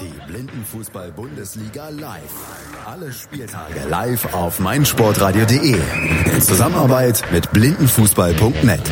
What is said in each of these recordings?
Die Blindenfußball-Bundesliga live. Alle Spieltage live auf meinsportradio.de. In Zusammenarbeit mit blindenfußball.net.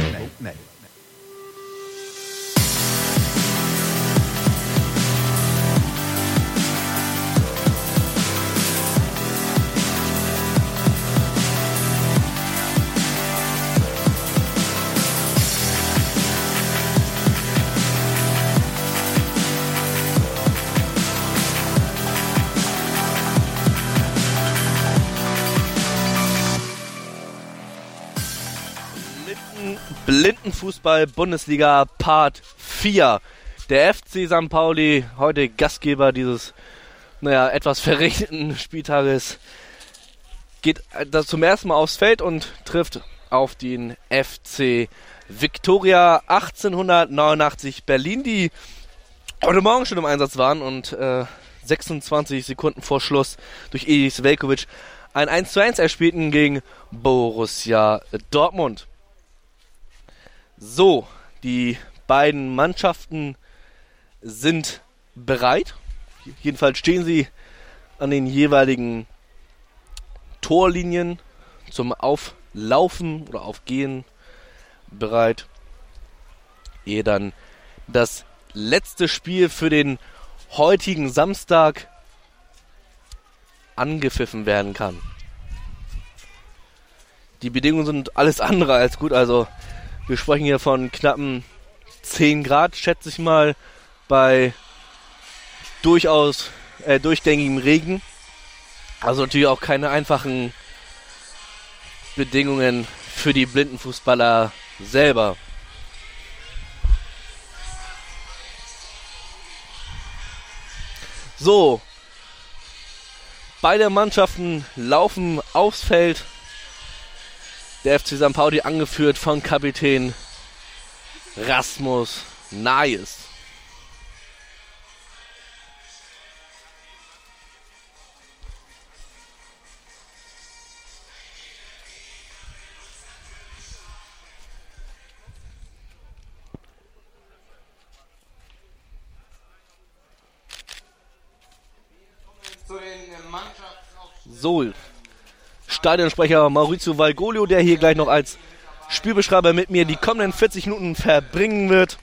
Blindenfußball Bundesliga Part 4. Der FC St. Pauli, heute Gastgeber dieses, naja, etwas verrichteten Spieltages, geht das zum ersten Mal aufs Feld und trifft auf den FC Victoria 1889 Berlin, die heute Morgen schon im Einsatz waren und äh, 26 Sekunden vor Schluss durch Edis Velkovic ein 1 zu 1 erspielten gegen Borussia Dortmund. So, die beiden Mannschaften sind bereit. Jedenfalls stehen sie an den jeweiligen Torlinien zum Auflaufen oder Aufgehen bereit. Ehe dann das letzte Spiel für den heutigen Samstag angepfiffen werden kann. Die Bedingungen sind alles andere als gut, also wir sprechen hier von knappen 10 Grad, schätze ich mal, bei durchaus äh, durchgängigem Regen. Also natürlich auch keine einfachen Bedingungen für die Blindenfußballer selber. So, beide Mannschaften laufen aufs Feld der FC St. Pauli angeführt von Kapitän Rasmus Nayes. So, Stadionsprecher Maurizio Valgolio, der hier gleich noch als Spielbeschreiber mit mir die kommenden 40 Minuten verbringen wird.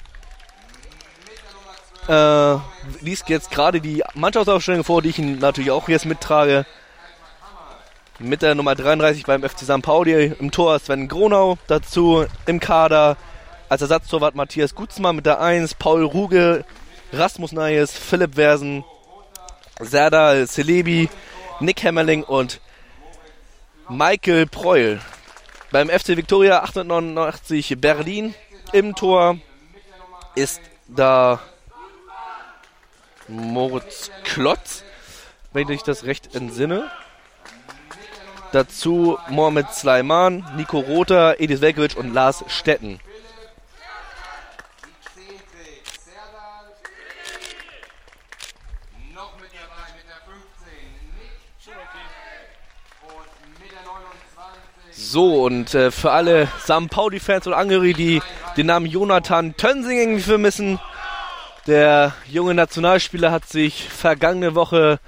Äh, liest jetzt gerade die Mannschaftsaufstellung vor, die ich natürlich auch jetzt mittrage. Mit der Nummer 33 beim FC St. Pauli im Tor Sven Gronau. Dazu im Kader als Ersatztorwart Matthias Gutzmann mit der 1, Paul Ruge, Rasmus Nayes, Philipp Versen, Serdal Celebi, Nick Hemmerling und Michael Preul. Beim FC Victoria 889 Berlin im Tor ist da Moritz Klotz, wenn ich das recht entsinne. Dazu Mohamed Sleiman, Nico Rother, Edis Velkovic und Lars Stetten. So, und äh, für alle St. Pauli-Fans und Angehörige, die den Namen Jonathan Tönsing irgendwie vermissen, der junge Nationalspieler hat sich vergangene Woche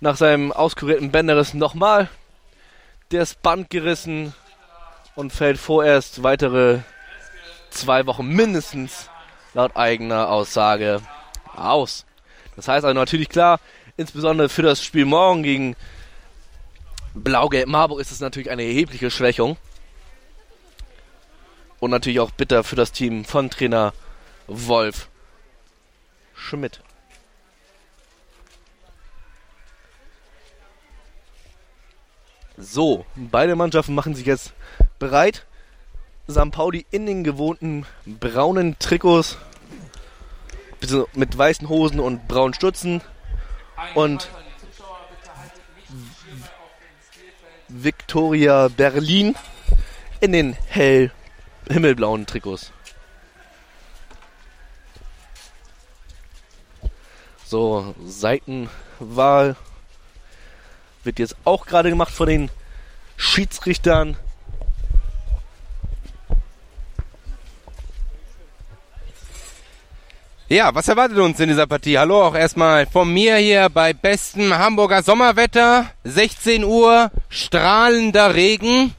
nach seinem auskurierten Bänderriss nochmal das Band gerissen und fällt vorerst weitere zwei Wochen mindestens laut eigener Aussage aus. Das heißt also natürlich klar, insbesondere für das Spiel morgen gegen Blau-Gelb Marburg ist es natürlich eine erhebliche Schwächung. Und natürlich auch bitter für das Team von Trainer Wolf Schmidt. So, beide Mannschaften machen sich jetzt bereit. St. Pauli in den gewohnten braunen Trikots mit weißen Hosen und braunen Stutzen und Victoria Berlin in den hell himmelblauen Trikots. So, Seitenwahl wird jetzt auch gerade gemacht von den Schiedsrichtern. Ja, was erwartet uns in dieser Partie? Hallo auch erstmal von mir hier bei bestem Hamburger Sommerwetter. 16 Uhr, strahlender Regen.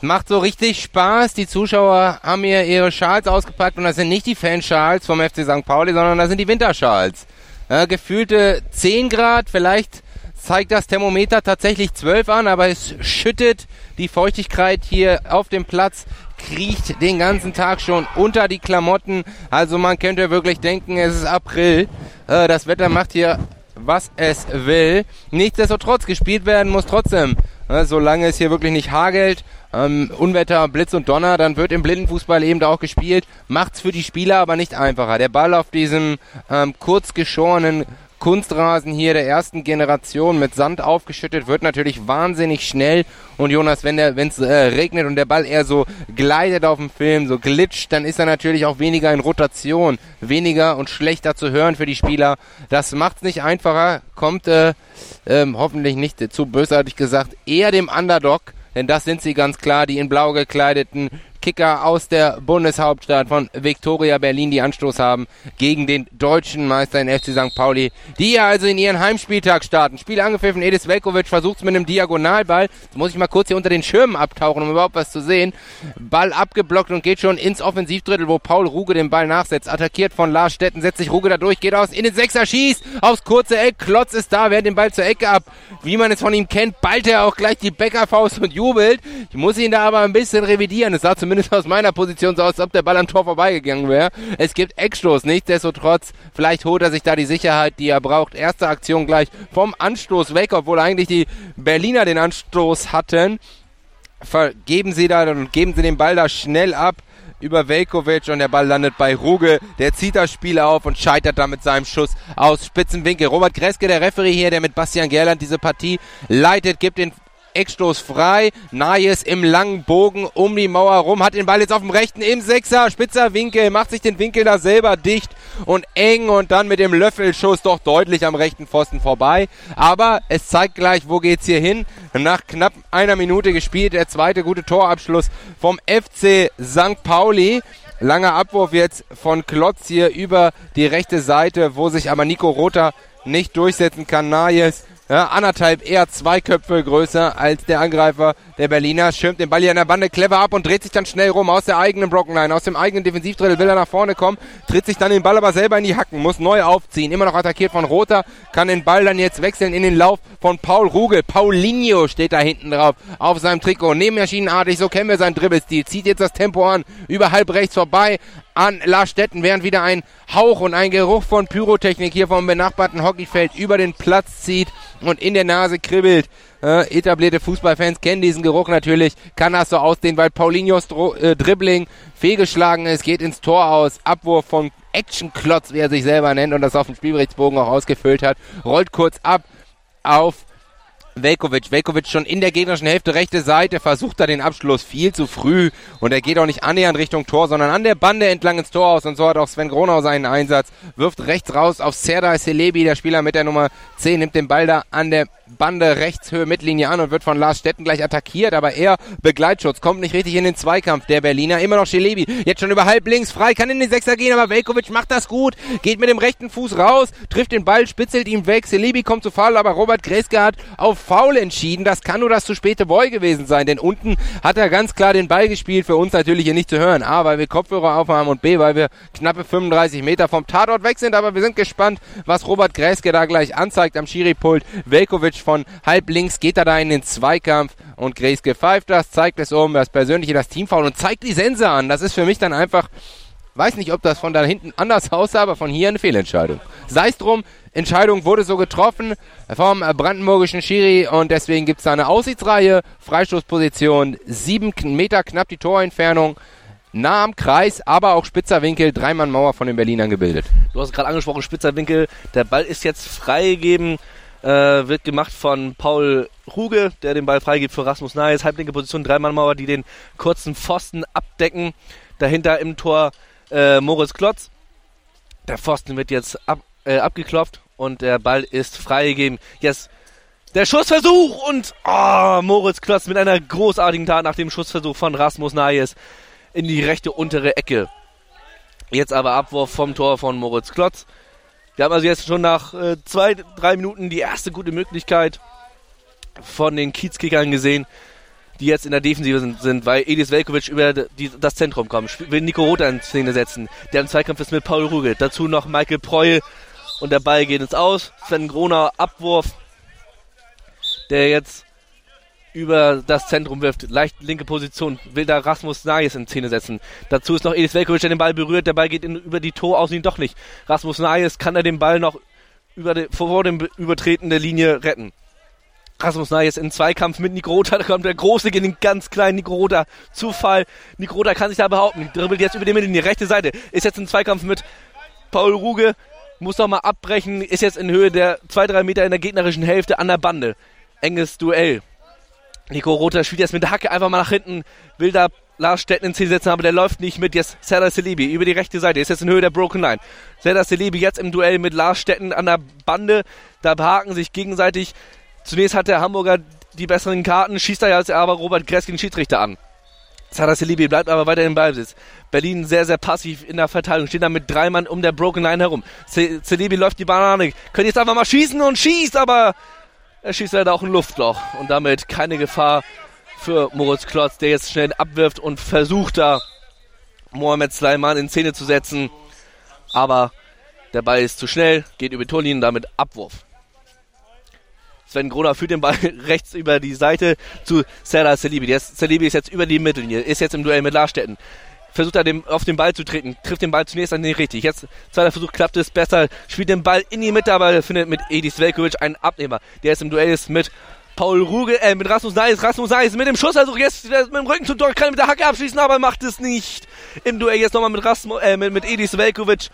Macht so richtig Spaß. Die Zuschauer haben hier ihre Schals ausgepackt und das sind nicht die Fanschals vom FC St. Pauli, sondern das sind die Winterschals. Äh, gefühlte 10 Grad, vielleicht zeigt das Thermometer tatsächlich 12 an, aber es schüttet die Feuchtigkeit hier auf dem Platz kriecht den ganzen Tag schon unter die Klamotten. Also man könnte wirklich denken, es ist April. Äh, das Wetter macht hier, was es will. Nichtsdestotrotz, gespielt werden muss trotzdem. Äh, solange es hier wirklich nicht hagelt, ähm, Unwetter, Blitz und Donner, dann wird im Blindenfußball eben da auch gespielt. Macht's für die Spieler aber nicht einfacher. Der Ball auf diesem ähm, kurz geschorenen Kunstrasen hier der ersten Generation mit Sand aufgeschüttet, wird natürlich wahnsinnig schnell. Und Jonas, wenn es äh, regnet und der Ball eher so gleitet auf dem Film, so glitscht, dann ist er natürlich auch weniger in Rotation, weniger und schlechter zu hören für die Spieler. Das macht es nicht einfacher, kommt äh, äh, hoffentlich nicht zu bösartig gesagt, eher dem Underdog, denn das sind sie ganz klar, die in blau gekleideten Kicker aus der Bundeshauptstadt von Viktoria Berlin, die Anstoß haben gegen den deutschen Meister in FC St. Pauli, die ja also in ihren Heimspieltag starten. Spiel angepfiffen, Edis Velkovic versucht es mit einem Diagonalball. Jetzt muss ich mal kurz hier unter den Schirmen abtauchen, um überhaupt was zu sehen. Ball abgeblockt und geht schon ins Offensivdrittel, wo Paul Ruge den Ball nachsetzt. Attackiert von Lars Stetten, setzt sich Ruge da durch, geht aus, in den Sechser, schießt aufs kurze Eck. Klotz ist da, wehrt den Ball zur Ecke ab. Wie man es von ihm kennt, ballt er auch gleich die Bäckerfaust und jubelt. Ich muss ihn da aber ein bisschen revidieren. Es sah zumindest zumindest aus meiner Position so aus, als ob der Ball am Tor vorbeigegangen wäre. Es gibt Eckstoß, nichtsdestotrotz, vielleicht holt er sich da die Sicherheit, die er braucht. Erste Aktion gleich vom Anstoß weg, obwohl eigentlich die Berliner den Anstoß hatten. Vergeben sie da und geben sie den Ball da schnell ab über Velkovic und der Ball landet bei Ruge. Der zieht das Spiel auf und scheitert da mit seinem Schuss aus Spitzenwinkel. Robert Kreske, der Referee hier, der mit Bastian Gerland diese Partie leitet, gibt den Eckstoß frei. Nayes im langen Bogen um die Mauer rum, hat den Ball jetzt auf dem rechten im Sechser, spitzer Winkel, macht sich den Winkel da selber dicht und eng und dann mit dem Löffelschuss doch deutlich am rechten Pfosten vorbei. Aber es zeigt gleich, wo geht's hier hin. Nach knapp einer Minute gespielt, der zweite gute Torabschluss vom FC St. Pauli. Langer Abwurf jetzt von Klotz hier über die rechte Seite, wo sich aber Nico Rother nicht durchsetzen kann. Nayes ja, anderthalb, eher zwei Köpfe größer als der Angreifer der Berliner. Schirmt den Ball hier an der Bande clever ab und dreht sich dann schnell rum aus der eigenen Brockenline, aus dem eigenen Defensivdrittel will er nach vorne kommen, tritt sich dann den Ball aber selber in die Hacken, muss neu aufziehen. Immer noch attackiert von Rother, kann den Ball dann jetzt wechseln in den Lauf von Paul Rugel. Paulinho steht da hinten drauf auf seinem Trikot. Nebenmaschinenartig, so kennen wir seinen Dribbelstil. Zieht jetzt das Tempo an, über halb rechts vorbei an Lars Stetten, während wieder ein Hauch und ein Geruch von Pyrotechnik hier vom benachbarten Hockeyfeld über den Platz zieht und in der Nase kribbelt. Äh, etablierte Fußballfans kennen diesen Geruch natürlich. Kann das so aussehen, weil Paulinhos Dro äh, Dribbling fehlgeschlagen ist, geht ins Tor aus. Abwurf von Actionklotz, wie er sich selber nennt und das auf dem Spielberichtsbogen auch ausgefüllt hat. Rollt kurz ab auf Velkovic. Velkovic schon in der gegnerischen Hälfte, rechte Seite, versucht da den Abschluss viel zu früh und er geht auch nicht annähernd Richtung Tor, sondern an der Bande entlang ins Tor aus und so hat auch Sven Gronau seinen Einsatz, wirft rechts raus auf Serdar Selebi, der Spieler mit der Nummer 10, nimmt den Ball da an der Bande Rechtshöhe Mittellinie an und wird von Lars Stetten gleich attackiert, aber er Begleitschutz, kommt nicht richtig in den Zweikampf der Berliner. Immer noch Schelebi, jetzt schon über halb links frei, kann in den Sechser gehen, aber Velkovic macht das gut, geht mit dem rechten Fuß raus, trifft den Ball, spitzelt ihm weg, Schelebi kommt zu Fall, aber Robert Greske hat auf Foul entschieden. Das kann nur das zu späte Boy gewesen sein, denn unten hat er ganz klar den Ball gespielt, für uns natürlich hier nicht zu hören. A, weil wir Kopfhörer aufhaben und B, weil wir knappe 35 Meter vom Tatort weg sind, aber wir sind gespannt, was Robert Greske da gleich anzeigt am Schiripult. Velkovic von halb links geht er da in den Zweikampf und Greske pfeift das, zeigt es um, das Persönliche, das Teamfoul und zeigt die Sense an. Das ist für mich dann einfach, weiß nicht, ob das von da hinten anders aussah, aber von hier eine Fehlentscheidung. Sei es drum, Entscheidung wurde so getroffen vom brandenburgischen Schiri und deswegen gibt es da eine Aussichtsreihe, Freistoßposition, sieben Meter knapp die Torentfernung nah am Kreis, aber auch spitzer Winkel, Dreimann Mauer von den Berlinern gebildet. Du hast gerade angesprochen, spitzer Winkel. Der Ball ist jetzt freigegeben äh, wird gemacht von Paul Ruge, der den Ball freigibt für Rasmus Nayes. Halblinke Position, Dreimannmauer, die den kurzen Pfosten abdecken. Dahinter im Tor äh, Moritz Klotz. Der Pfosten wird jetzt ab, äh, abgeklopft und der Ball ist freigegeben. Jetzt der Schussversuch und oh, Moritz Klotz mit einer großartigen Tat nach dem Schussversuch von Rasmus Nayes in die rechte untere Ecke. Jetzt aber Abwurf vom Tor von Moritz Klotz. Wir haben also jetzt schon nach äh, zwei, drei Minuten die erste gute Möglichkeit von den Kiezkickern gesehen, die jetzt in der Defensive sind, sind weil Edis Velkovic über die, das Zentrum kommt. Will Nico Rother in Szene setzen. Der im Zweikampf ist mit Paul Ruge. Dazu noch Michael Preul und der Ball geht ins Aus. Sven Groner Abwurf, der jetzt über das Zentrum wirft. Leicht linke Position. Will da Rasmus Nayes in Szene setzen. Dazu ist noch Edis Velkovic, der den Ball berührt. Der Ball geht in, über die Toraußen doch nicht. Rasmus Nayes kann er den Ball noch über die, vor dem Übertreten der Linie retten. Rasmus Nayes in Zweikampf mit Nico Rota, da kommt der Große gegen den ganz kleinen Nico Rota. Zufall. Nico Rota kann sich da behaupten. Dribbelt jetzt über die Mitte in die rechte Seite. Ist jetzt in Zweikampf mit Paul Ruge. Muss noch mal abbrechen. Ist jetzt in Höhe der 2-3 Meter in der gegnerischen Hälfte an der Bande. Enges Duell. Nico Rota spielt jetzt mit der Hacke einfach mal nach hinten. Will da Lars Stetten in Ziel setzen, aber der läuft nicht mit. Jetzt Serdar Selibi über die rechte Seite. Ist jetzt in Höhe der Broken Line. Serdar Selibi jetzt im Duell mit Lars Stetten an der Bande. Da behaken sich gegenseitig Zunächst hat der Hamburger die besseren Karten, schießt er ja aber Robert Kresk den Schiedsrichter an. Sada Selibi bleibt aber weiter im Ballbesitz. Berlin sehr, sehr passiv in der Verteilung. Steht da mit drei Mann um der Broken Line herum. Selibi läuft die Banane. Könnte jetzt einfach mal schießen und schießt, aber er schießt leider auch ein Luftloch. Und damit keine Gefahr für Moritz Klotz, der jetzt schnell abwirft und versucht da Mohamed Sleiman in Szene zu setzen. Aber der Ball ist zu schnell, geht über Torlinien, damit Abwurf. Sven Groner führt den Ball rechts über die Seite zu Serdar Salibi. Der Salibi ist jetzt über die Mittellinie, ist jetzt im Duell mit Larstetten. Versucht er dem, auf den Ball zu treten, trifft den Ball zunächst an nicht richtig. Jetzt, zweiter Versuch, klappt es besser, spielt den Ball in die Mitte, aber findet mit Edis Velkovic einen Abnehmer. Der ist im Duell ist mit Paul Ruge, äh, mit Rasmus Neis, Rasmus Neis mit dem Schussversuch jetzt mit dem Rücken zum Tor, kann mit der Hacke abschließen, aber macht es nicht. Im Duell jetzt nochmal mit Rasmus, äh, mit, mit Edis Velkovic.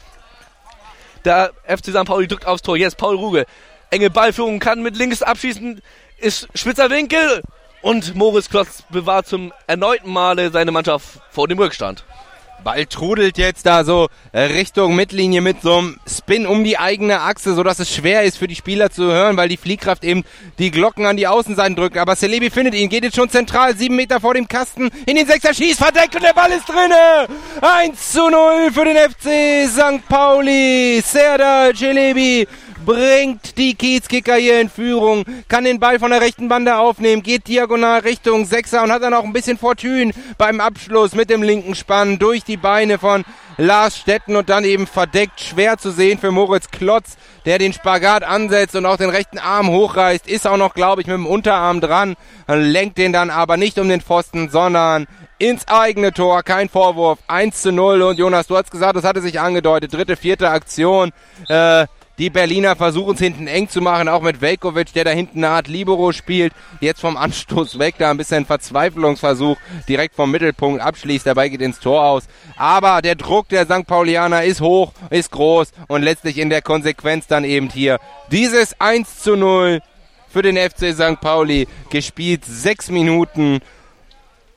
Der FC St. Pauli drückt aufs Tor. Jetzt Paul Ruge enge Ballführung, kann mit links abschießen, ist spitzer Winkel und Moritz Klotz bewahrt zum erneuten Male seine Mannschaft vor dem Rückstand. Ball trudelt jetzt da so Richtung Mittellinie mit so einem Spin um die eigene Achse, so dass es schwer ist für die Spieler zu hören, weil die Fliehkraft eben die Glocken an die Außenseiten drückt. Aber Celebi findet ihn, geht jetzt schon zentral, sieben Meter vor dem Kasten, in den Sechser schießt, verdeckt und der Ball ist drinne. 1 zu 0 für den FC St. Pauli. Serdar Celebi bringt die Kiezkicker hier in Führung, kann den Ball von der rechten Bande aufnehmen, geht diagonal Richtung Sechser und hat dann auch ein bisschen Fortune beim Abschluss mit dem linken Spann durch die Beine von Lars Stetten und dann eben verdeckt, schwer zu sehen für Moritz Klotz, der den Spagat ansetzt und auch den rechten Arm hochreißt, ist auch noch, glaube ich, mit dem Unterarm dran, lenkt den dann aber nicht um den Pfosten, sondern ins eigene Tor, kein Vorwurf, 1 zu 0 und Jonas, du hast gesagt, das hatte sich angedeutet, dritte, vierte Aktion, äh, die Berliner versuchen es hinten eng zu machen, auch mit Velkovic, der da hinten eine Art Libero spielt. Jetzt vom Anstoß weg, da ein bisschen Verzweiflungsversuch, direkt vom Mittelpunkt abschließt, dabei geht ins Tor aus. Aber der Druck der St. Paulianer ist hoch, ist groß und letztlich in der Konsequenz dann eben hier dieses 1 zu 0 für den FC St. Pauli. Gespielt sechs Minuten.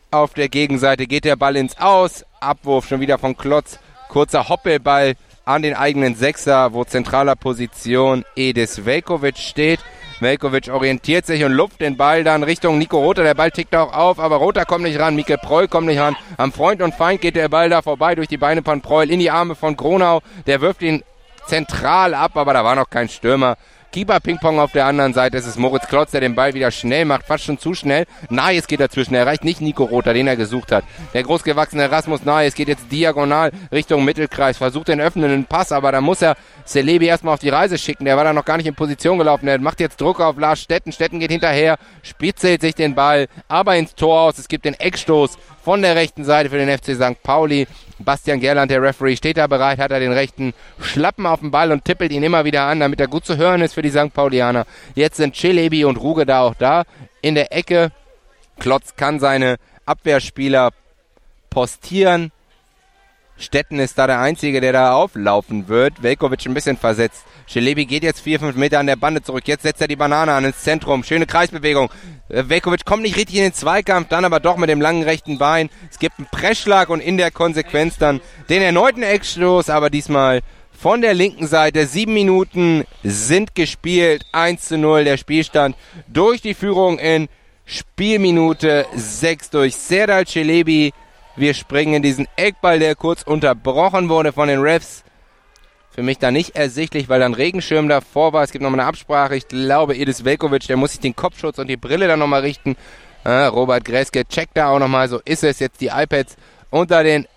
Auf der Gegenseite geht der Ball ins Aus. Abwurf schon wieder von Klotz. Kurzer Hoppelball an den eigenen Sechser, wo zentraler Position Edis Velkovic steht. Velkovic orientiert sich und lupft den Ball dann Richtung Nico Rother. Der Ball tickt auch auf, aber Rother kommt nicht ran. Mikkel Preul kommt nicht ran. Am Freund und Feind geht der Ball da vorbei durch die Beine von Preul in die Arme von Gronau. Der wirft ihn zentral ab, aber da war noch kein Stürmer. Keeper-Ping-Pong auf der anderen Seite. Es ist Moritz Klotz, der den Ball wieder schnell macht, fast schon zu schnell. Nayes geht dazwischen. Er erreicht nicht Nico Rother, den er gesucht hat. Der großgewachsene Rasmus Nayes geht jetzt diagonal Richtung Mittelkreis, versucht den öffnenden Pass, aber da muss er Celebi erstmal auf die Reise schicken. Der war da noch gar nicht in Position gelaufen. Er macht jetzt Druck auf Lars Stetten. Stetten geht hinterher, spitzelt sich den Ball, aber ins Tor aus. Es gibt den Eckstoß von der rechten Seite für den FC St. Pauli. Bastian Gerland, der Referee, steht da bereit, hat er den rechten Schlappen auf den Ball und tippelt ihn immer wieder an, damit er gut zu hören ist für die St. Paulianer. Jetzt sind Chilebi und Ruge da auch da. In der Ecke. Klotz kann seine Abwehrspieler postieren. Stetten ist da der Einzige, der da auflaufen wird. Velkovic ein bisschen versetzt. Schelebi geht jetzt vier, fünf Meter an der Bande zurück. Jetzt setzt er die Banane an ins Zentrum. Schöne Kreisbewegung. Äh, Velkovic kommt nicht richtig in den Zweikampf, dann aber doch mit dem langen rechten Bein. Es gibt einen Pressschlag und in der Konsequenz dann den erneuten Eckstoß, aber diesmal von der linken Seite. Sieben Minuten sind gespielt. 1 zu 0 der Spielstand durch die Führung in Spielminute 6 durch Serdal Celebi Wir springen in diesen Eckball, der kurz unterbrochen wurde von den Refs. Für mich da nicht ersichtlich, weil dann Regenschirm davor war. Es gibt nochmal eine Absprache. Ich glaube, Edis Velkovic, der muss sich den Kopfschutz und die Brille dann nochmal richten. Äh, Robert Greske checkt da auch nochmal. So ist es jetzt die iPads unter den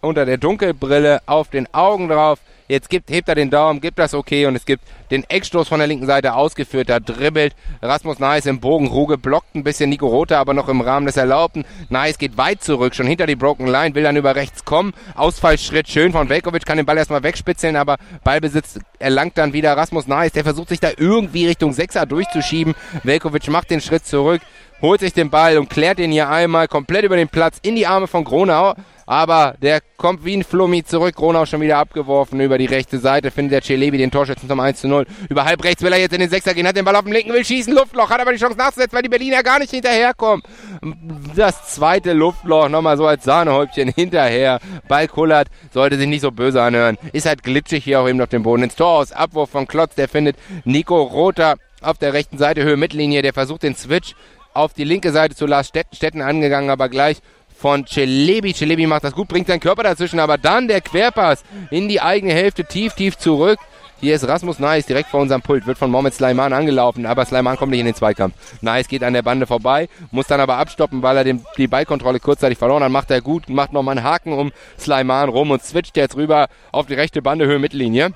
unter der Dunkelbrille auf den Augen drauf. Jetzt gibt, hebt er den Daumen, gibt das okay und es gibt den Eckstoß von der linken Seite ausgeführt. Da dribbelt Rasmus Nice im Bogen. Ruge blockt ein bisschen Nico Rota, aber noch im Rahmen des Erlaubten. Nice geht weit zurück, schon hinter die Broken Line, will dann über rechts kommen. Ausfallschritt schön von Velkovic, kann den Ball erstmal wegspitzeln, aber Ballbesitz erlangt dann wieder Rasmus Nice. Der versucht sich da irgendwie Richtung Sechser durchzuschieben. Velkovic macht den Schritt zurück, holt sich den Ball und klärt ihn hier einmal komplett über den Platz in die Arme von Gronau. Aber der kommt wie ein Flummi zurück. Gronau schon wieder abgeworfen über die rechte Seite. Findet der Celebi den Torschützen zum 1 zu 0. Über halb rechts will er jetzt in den Sechser gehen. Hat den Ball auf dem linken, will schießen. Luftloch. Hat aber die Chance nachzusetzen, weil die Berliner gar nicht hinterherkommen. Das zweite Luftloch nochmal so als Sahnehäubchen hinterher. Ball kullert. Sollte sich nicht so böse anhören. Ist halt glitschig hier auch eben auf dem Boden. Ins Tor aus. Abwurf von Klotz. Der findet Nico Rother auf der rechten Seite. Höhe Mittellinie. Der versucht den Switch auf die linke Seite zu Lars Stetten angegangen, aber gleich von Celebi. Celebi macht das gut, bringt seinen Körper dazwischen, aber dann der Querpass in die eigene Hälfte, tief, tief zurück. Hier ist Rasmus Nice direkt vor unserem Pult, wird von Mohamed Sleiman angelaufen, aber Sleiman kommt nicht in den Zweikampf. Nice geht an der Bande vorbei, muss dann aber abstoppen, weil er den, die Ballkontrolle kurzzeitig verloren hat. Macht er gut, macht nochmal einen Haken um Sleiman rum und switcht jetzt rüber auf die rechte Bande Höhe Mittellinie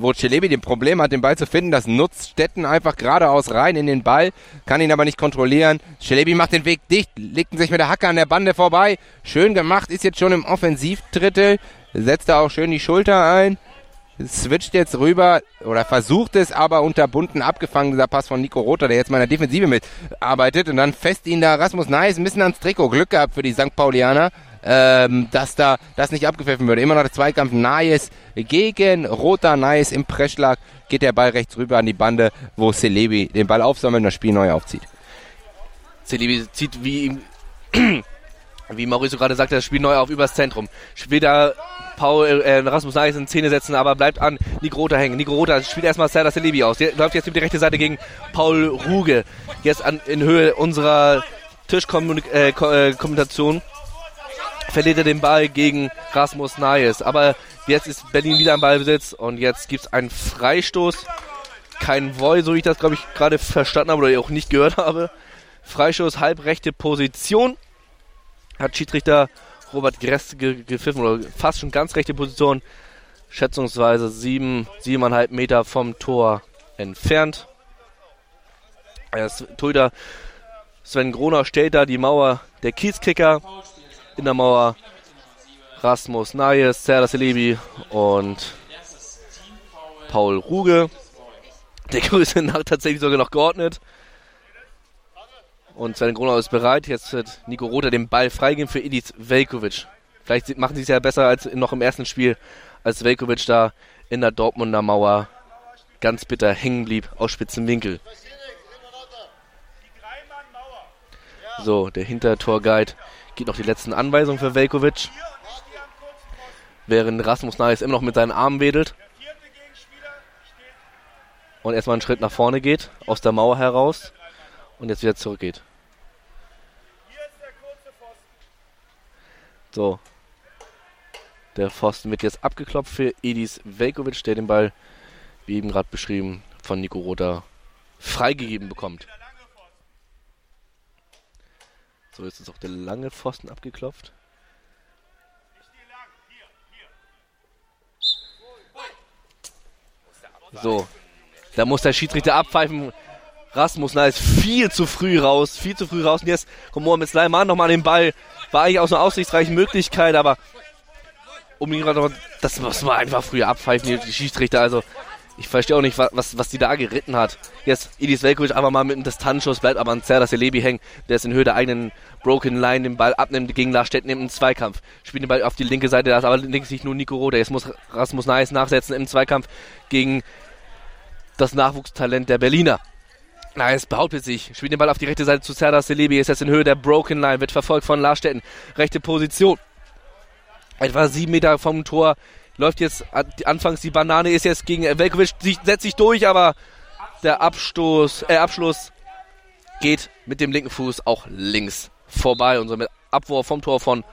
wo Celebi den Problem hat, den Ball zu finden. Das nutzt Stetten einfach geradeaus rein in den Ball, kann ihn aber nicht kontrollieren. Celebi macht den Weg dicht, legt sich mit der Hacke an der Bande vorbei. Schön gemacht, ist jetzt schon im Offensivdrittel, setzt da auch schön die Schulter ein. Switcht jetzt rüber oder versucht es, aber unterbunden abgefangen, dieser Pass von Nico Rother, der jetzt mal in der Defensive mitarbeitet und dann fest ihn da Rasmus Neis ein bisschen ans Trikot. Glück gehabt für die St. Paulianer ähm, dass da das nicht abgepfiffen würde. Immer noch der Zweikampf Nayes gegen Roter Nayes im Pressschlag geht der Ball rechts rüber an die Bande, wo Celebi den Ball aufsammelt und das Spiel neu aufzieht. Celebi zieht wie wie Mauricio gerade sagte, das Spiel neu auf übers Zentrum. Später Paul äh, Rasmus Nayes in Szene setzen, aber bleibt an Nico Rota hängen. Nico Rota spielt erstmal Serdar Celebi aus. Der läuft jetzt über die rechte Seite gegen Paul Ruge. Jetzt an, in Höhe unserer Tischkommunikation. Äh, verliert er den Ball gegen Rasmus Nayes. Aber jetzt ist Berlin wieder am Ballbesitz und jetzt gibt es einen Freistoß. Kein Voll, so wie ich das, glaube ich, gerade verstanden habe oder auch nicht gehört habe. Freistoß, halbrechte Position. Hat Schiedsrichter Robert Gress ge gepfiffen oder fast schon ganz rechte Position. Schätzungsweise sieben, siebeneinhalb Meter vom Tor entfernt. Das Torhüter Sven Groner stellt da die Mauer der Kiezkicker in der Mauer Rasmus Nayes, Serdar Celebi und Paul Ruge. Der Größe nach tatsächlich sogar noch geordnet. Und Sven Gronau ist bereit. Jetzt wird Nico Rother den Ball freigeben für Edith Velkovic. Vielleicht machen sie es ja besser als noch im ersten Spiel, als Velkovic da in der Dortmunder Mauer ganz bitter hängen blieb aus spitzen Winkel. So, der Hintertorguide Geht noch die letzten Anweisungen für Velkovic. Während Rasmus Nayes immer noch mit seinen Armen wedelt. Und erstmal einen Schritt nach vorne geht, aus der Mauer heraus. Und jetzt wieder zurückgeht. So. Der Pfosten wird jetzt abgeklopft für Edis Velkovic, der den Ball, wie eben gerade beschrieben, von Nico Rother freigegeben bekommt. So, jetzt ist auch der lange Pfosten abgeklopft. So, da muss der Schiedsrichter abpfeifen. Rasmus na ist viel zu früh raus, viel zu früh raus. Und jetzt kommt Mohamed Sleiman nochmal an den Ball. War eigentlich aus einer aussichtsreichen Möglichkeit, aber um ihn gerade das muss man einfach früher abpfeifen, die Schiedsrichter. Also ich verstehe auch nicht, was, was die da geritten hat. Jetzt Idis Velkovic einfach mal mit einem Distanzschuss, bleibt aber an Serdar Celebi hängen, der ist in Höhe der eigenen Broken Line den Ball abnimmt gegen Lars Stetten im Zweikampf. Spielt den Ball auf die linke Seite, da ist aber links nicht nur Nico Roder. Jetzt muss Rasmus Neis nachsetzen im Zweikampf gegen das Nachwuchstalent der Berliner. Nice, behauptet sich, spielt den Ball auf die rechte Seite zu Serdar Celebi, ist jetzt in Höhe der Broken Line, wird verfolgt von Lars Stetten. Rechte Position. Etwa sieben Meter vom Tor läuft jetzt anfangs die Banane, ist jetzt gegen Velkovic, setzt sich durch, aber der Abstoß, äh, Abschluss geht mit dem linken Fuß auch links vorbei und somit Abwurf vom Tor von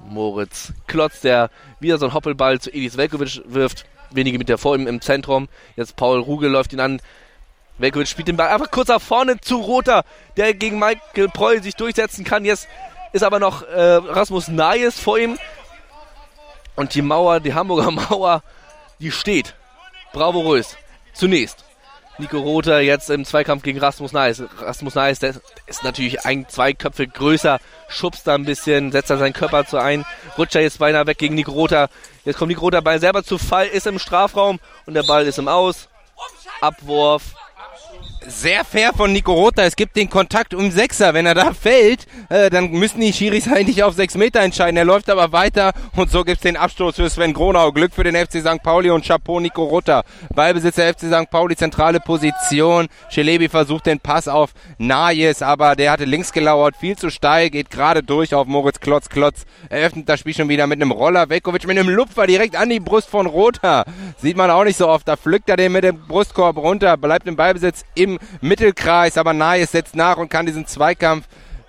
Moritz Klotz, der wieder so einen Hoppelball zu Edis Velkovic wirft. Wenige Meter vor ihm im Zentrum. Jetzt Paul Ruge läuft ihn an. Velkovic spielt den Ball einfach kurz nach vorne zu Roter, der gegen Michael Preu sich durchsetzen kann. Jetzt ist aber noch äh, Rasmus Nayes vor ihm. Und die Mauer, die Hamburger Mauer, die steht. Bravourös. Zunächst. Nico Rother jetzt im Zweikampf gegen Rasmus Neis. Rasmus Neis, der ist natürlich ein, zwei Köpfe größer, schubst da ein bisschen, setzt da seinen Körper zu ein, rutscht er jetzt beinahe weg gegen Nico Rother. Jetzt kommt Nico Rother Ball selber zu Fall, ist im Strafraum und der Ball ist im Aus. Abwurf sehr fair von Nico Rota. Es gibt den Kontakt um Sechser. Wenn er da fällt, äh, dann müssen die Schiris eigentlich auf sechs Meter entscheiden. Er läuft aber weiter und so gibt's den Abstoß für Sven Gronau. Glück für den FC St. Pauli und Chapeau Nico Rota. Ballbesitz der FC St. Pauli, zentrale Position. Schelebi versucht den Pass auf Najes, aber der hatte links gelauert, viel zu steil, geht gerade durch auf Moritz Klotz. Klotz eröffnet das Spiel schon wieder mit einem Roller. Vekovic mit einem Lupfer direkt an die Brust von Rota. Sieht man auch nicht so oft. Da pflückt er den mit dem Brustkorb runter, bleibt im Ballbesitz im Mittelkreis, aber Nayes setzt nach und kann diesen Zweikampf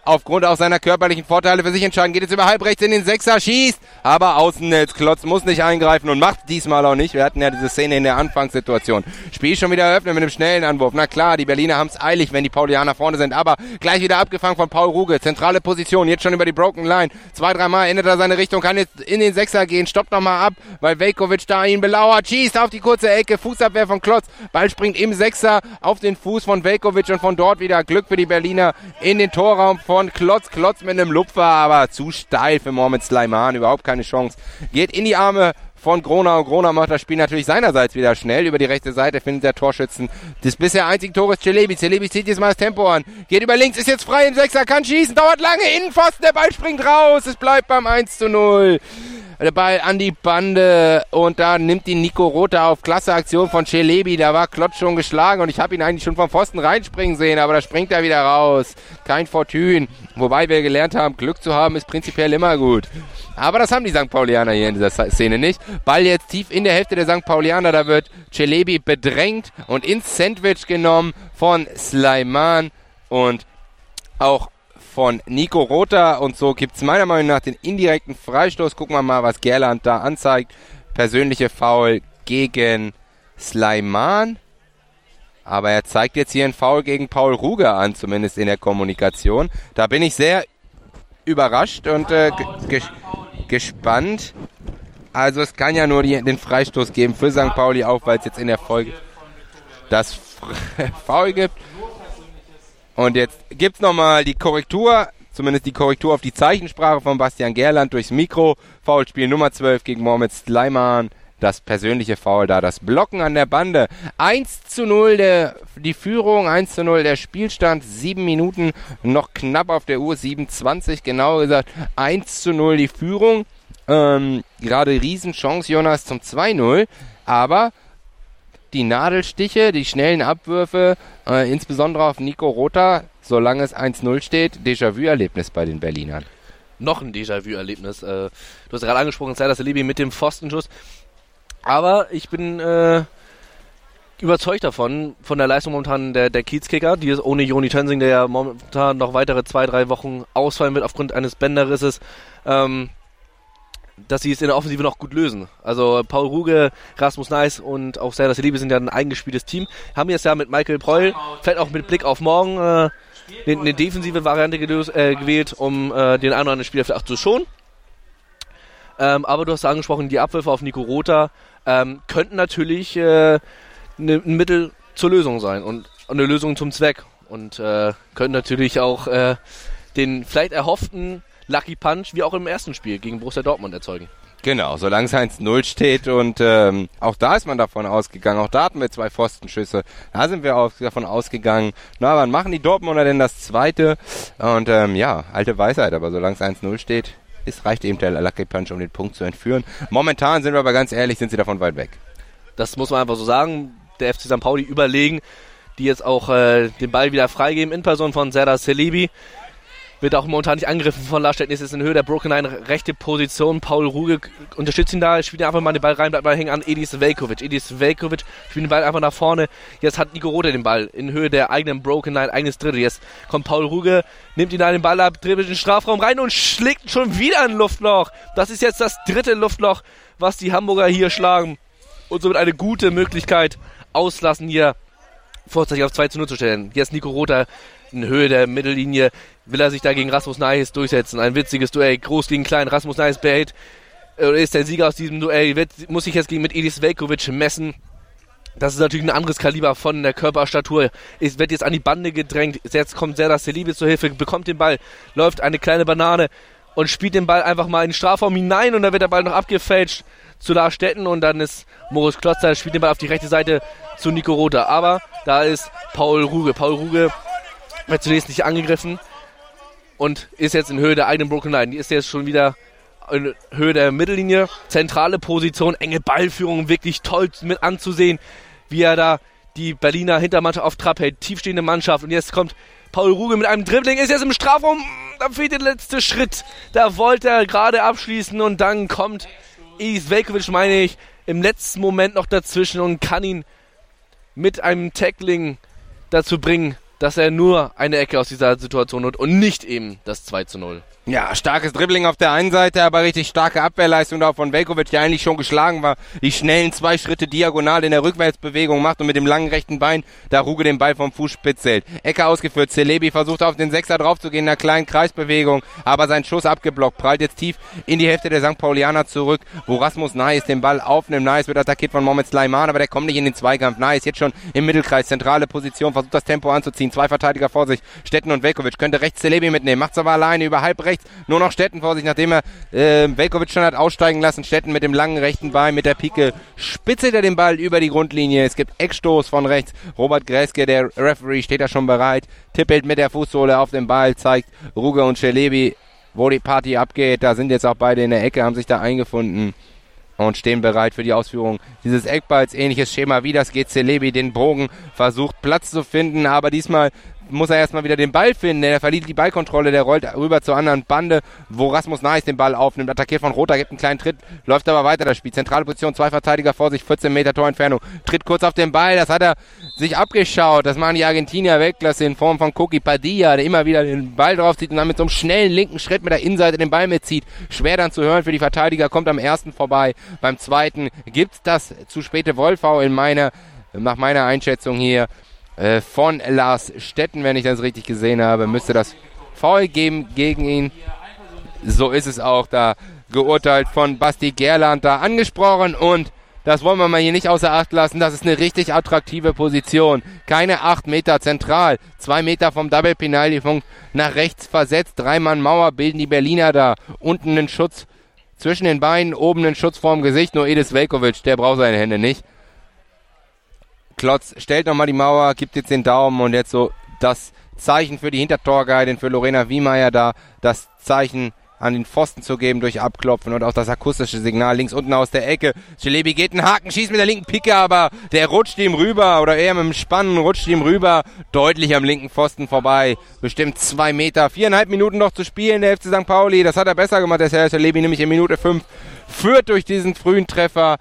aufgrund auch seiner körperlichen Vorteile für sich entscheiden. Geht jetzt über halb rechts in den Sechser, schießt, aber Außennetz. Klotz muss nicht eingreifen und macht diesmal auch nicht. Wir hatten ja diese Szene in der Anfangssituation. Spiel schon wieder eröffnet mit einem schnellen Anwurf. Na klar, die Berliner haben es eilig, wenn die Paulianer vorne sind, aber gleich wieder abgefangen von Paul Ruge. Zentrale Position, jetzt schon über die Broken Line. Zwei, dreimal ändert er seine Richtung, kann jetzt in den Sechser gehen, stoppt nochmal ab, weil Velkovic da ihn belauert, schießt auf die kurze Ecke, Fußabwehr von Klotz. Ball springt im Sechser auf den Fuß von Velkovic und von dort wieder Glück für die Berliner in den Torraum von von Klotz. Klotz mit einem Lupfer, aber zu steil für Mohamed Sleiman. Überhaupt keine Chance. Geht in die Arme von Gronau. Gronau macht das Spiel natürlich seinerseits wieder schnell. Über die rechte Seite findet der Torschützen. Das bisher einzige Tor ist Celebi. Celebi zieht jetzt mal das Tempo an. Geht über links, ist jetzt frei im Sechser, kann schießen, dauert lange. Innenpfosten, der Ball springt raus. Es bleibt beim 1 zu 0 der Ball an die Bande und da nimmt die Nico Rota auf. Klasse Aktion von Celebi. Da war Klotz schon geschlagen und ich habe ihn eigentlich schon vom Pfosten reinspringen sehen, aber da springt er wieder raus. Kein Fortune. Wobei wir gelernt haben, Glück zu haben ist prinzipiell immer gut. Aber das haben die St. Paulianer hier in dieser Szene nicht. Ball jetzt tief in der Hälfte der St. Paulianer. Da wird Celebi bedrängt und ins Sandwich genommen von Sleiman und auch von Nico Rota und so gibt es meiner Meinung nach den indirekten Freistoß. Gucken wir mal, was Gerland da anzeigt. Persönliche Foul gegen Sleiman. Aber er zeigt jetzt hier einen Foul gegen Paul Ruger an, zumindest in der Kommunikation. Da bin ich sehr überrascht und äh, ges gespannt. Also es kann ja nur die, den Freistoß geben für St. Pauli, auch weil es jetzt in der Folge das Foul gibt. Und jetzt gibt's nochmal die Korrektur, zumindest die Korrektur auf die Zeichensprache von Bastian Gerland durchs Mikro. Foulspiel Nummer 12 gegen Mohamed Sleiman. Das persönliche Foul da, das Blocken an der Bande. 1 zu 0 der, die Führung, 1 zu 0 der Spielstand. Sieben Minuten noch knapp auf der Uhr, 27 genau gesagt. 1 zu 0 die Führung. Ähm, gerade Riesenchance, Jonas, zum 2-0. Aber die Nadelstiche, die schnellen Abwürfe, äh, insbesondere auf Nico Rota, solange es 1-0 steht, Déjà-vu-Erlebnis bei den Berlinern. Noch ein Déjà-vu-Erlebnis. Äh, du hast gerade angesprochen, Serdar Salibi mit dem Pfostenschuss. Aber ich bin äh, überzeugt davon, von der Leistung momentan der, der Kiezkicker, die ist ohne Joni Tönsing, der ja momentan noch weitere zwei, drei Wochen ausfallen wird aufgrund eines Bänderrisses. Ähm, dass sie es in der Offensive noch gut lösen. Also Paul Ruge, Rasmus Neis und auch Serdar Liebe sind ja ein eingespieltes Team. Haben jetzt ja mit Michael Preul, vielleicht auch mit Blick auf morgen, äh, eine, eine defensive Variante gelöst, äh, gewählt, um äh, den einen oder anderen Spieler vielleicht auch zu schonen. Ähm, aber du hast angesprochen, die Abwürfe auf Nico Rota ähm, könnten natürlich äh, ne, ein Mittel zur Lösung sein und eine Lösung zum Zweck. Und äh, könnten natürlich auch äh, den vielleicht erhofften Lucky Punch wie auch im ersten Spiel gegen Borussia Dortmund erzeugen. Genau, solange es 1-0 steht und ähm, auch da ist man davon ausgegangen, auch da hatten wir zwei Pfostenschüsse, da sind wir auch davon ausgegangen, na, wann machen die Dortmunder denn das zweite? Und ähm, ja, alte Weisheit, aber solange es 1-0 steht, ist, reicht eben der Lucky Punch, um den Punkt zu entführen. Momentan sind wir aber ganz ehrlich, sind sie davon weit weg. Das muss man einfach so sagen. Der FC St. Pauli überlegen, die jetzt auch äh, den Ball wieder freigeben in Person von Serdar Celebi wird auch momentan nicht angegriffen von Larstedt. Ist jetzt in Höhe der Broken Line, rechte Position. Paul Ruge unterstützt ihn da, spielt einfach mal den Ball rein, bleibt mal hängen an Edis Velkovic. Edis Velkovic spielt den Ball einfach nach vorne. Jetzt hat Nico Rode den Ball in Höhe der eigenen Broken Line, eigenes Drittel. Jetzt kommt Paul Ruge, nimmt ihn da den Ball ab, dribbelt den Strafraum rein und schlägt schon wieder ein Luftloch. Das ist jetzt das dritte Luftloch, was die Hamburger hier schlagen. Und somit eine gute Möglichkeit auslassen hier vorzeitig auf 2 zu 0 zu stellen. Jetzt Nico Rother in Höhe der Mittellinie will er sich da gegen Rasmus Neis durchsetzen. Ein witziges Duell, groß gegen klein. Rasmus Neis behält, oder ist der Sieger aus diesem Duell, wird, muss sich jetzt gegen mit Edis Velkovic messen. Das ist natürlich ein anderes Kaliber von der Körperstatur. Es wird jetzt an die Bande gedrängt. Jetzt kommt Serdar Selibe zur Hilfe, bekommt den Ball, läuft eine kleine Banane und spielt den Ball einfach mal in den Strafraum hinein und dann wird der Ball noch abgefälscht zu Lars Stetten und dann ist Moritz Klotzer, spielt den Ball auf die rechte Seite zu Nico Rother. Aber da ist Paul Ruge. Paul Ruge wird zunächst nicht angegriffen und ist jetzt in Höhe der eigenen Broken Line. Die ist jetzt schon wieder in Höhe der Mittellinie. Zentrale Position, enge Ballführung, wirklich toll mit anzusehen, wie er da die Berliner Hintermannschaft auf Trab hält. Tiefstehende Mannschaft. Und jetzt kommt Paul Ruge mit einem Dribbling, ist jetzt im Strafraum. Da fehlt der letzte Schritt. Da wollte er gerade abschließen und dann kommt Is Velkovic, meine ich, im letzten Moment noch dazwischen und kann ihn mit einem Tackling dazu bringen, dass er nur eine Ecke aus dieser Situation hat und nicht eben das 2 zu 0. Ja, starkes Dribbling auf der einen Seite, aber richtig starke Abwehrleistung da von Velkovic, der eigentlich schon geschlagen war. Die schnellen zwei Schritte diagonal in der Rückwärtsbewegung macht und mit dem langen rechten Bein da Ruge den Ball vom Fuß spitzelt. Ecke ausgeführt, Celebi versucht auf den Sechser draufzugehen in einer kleinen Kreisbewegung, aber sein Schuss abgeblockt, prallt jetzt tief in die Hälfte der St. Paulianer zurück, wo Rasmus Nice den Ball aufnimmt. Nice wird attackiert von Mohamed Sleiman, aber der kommt nicht in den Zweikampf. Nice jetzt schon im Mittelkreis, zentrale Position, versucht das Tempo anzuziehen. Zwei Verteidiger vor sich, Stetten und Velkovic könnte rechts Celebi mitnehmen, macht's aber alleine über halb rechts rechts. Nur noch Stetten vor sich, nachdem er äh, Velkovic schon hat aussteigen lassen. Stetten mit dem langen rechten Bein, mit der Pike spitzelt er den Ball über die Grundlinie. Es gibt Eckstoß von rechts. Robert Greske, der Referee, steht da schon bereit. Tippelt mit der Fußsohle auf den Ball, zeigt Ruger und Schelebi, wo die Party abgeht. Da sind jetzt auch beide in der Ecke, haben sich da eingefunden und stehen bereit für die Ausführung dieses Eckballs. Ähnliches Schema wie das geht Celebi den Bogen, versucht Platz zu finden, aber diesmal muss er erstmal wieder den Ball finden, er verliert die Ballkontrolle, der rollt rüber zur anderen Bande, wo Rasmus Nice den Ball aufnimmt, attackiert von Roter, gibt einen kleinen Tritt, läuft aber weiter das Spiel. Zentrale Position, zwei Verteidiger vor sich, 14 Meter Torentfernung, tritt kurz auf den Ball, das hat er sich abgeschaut, das machen die Argentinier Weltklasse in Form von Coqui Padilla, der immer wieder den Ball draufzieht und dann mit so einem schnellen linken Schritt mit der Innenseite den Ball mitzieht. Schwer dann zu hören für die Verteidiger, kommt am ersten vorbei, beim zweiten gibt's das zu späte Wolfau in meiner, nach meiner Einschätzung hier äh, von Lars Stetten, wenn ich das richtig gesehen habe, müsste das Foul geben gegen ihn. So ist es auch da geurteilt von Basti Gerland da angesprochen und das wollen wir mal hier nicht außer Acht lassen. Das ist eine richtig attraktive Position. Keine acht Meter zentral. Zwei Meter vom Double Penalty Punkt nach rechts versetzt. Drei Mann Mauer bilden die Berliner da. Unten einen Schutz zwischen den Beinen, oben einen Schutz vorm Gesicht. Nur Edis Velkovic, der braucht seine Hände nicht. Klotz stellt nochmal die Mauer, gibt jetzt den Daumen und jetzt so das Zeichen für die Hintertorguidin, für Lorena Wiemeyer da, das Zeichen an den Pfosten zu geben durch Abklopfen und auch das akustische Signal links unten aus der Ecke. Celebi geht einen Haken, schießt mit der linken Picke, aber der rutscht ihm rüber oder eher mit dem Spannen rutscht ihm rüber, deutlich am linken Pfosten vorbei. Bestimmt zwei Meter, viereinhalb Minuten noch zu spielen, der FC St. Pauli. Das hat er besser gemacht, der Celebi nämlich in Minute fünf führt durch diesen frühen Treffer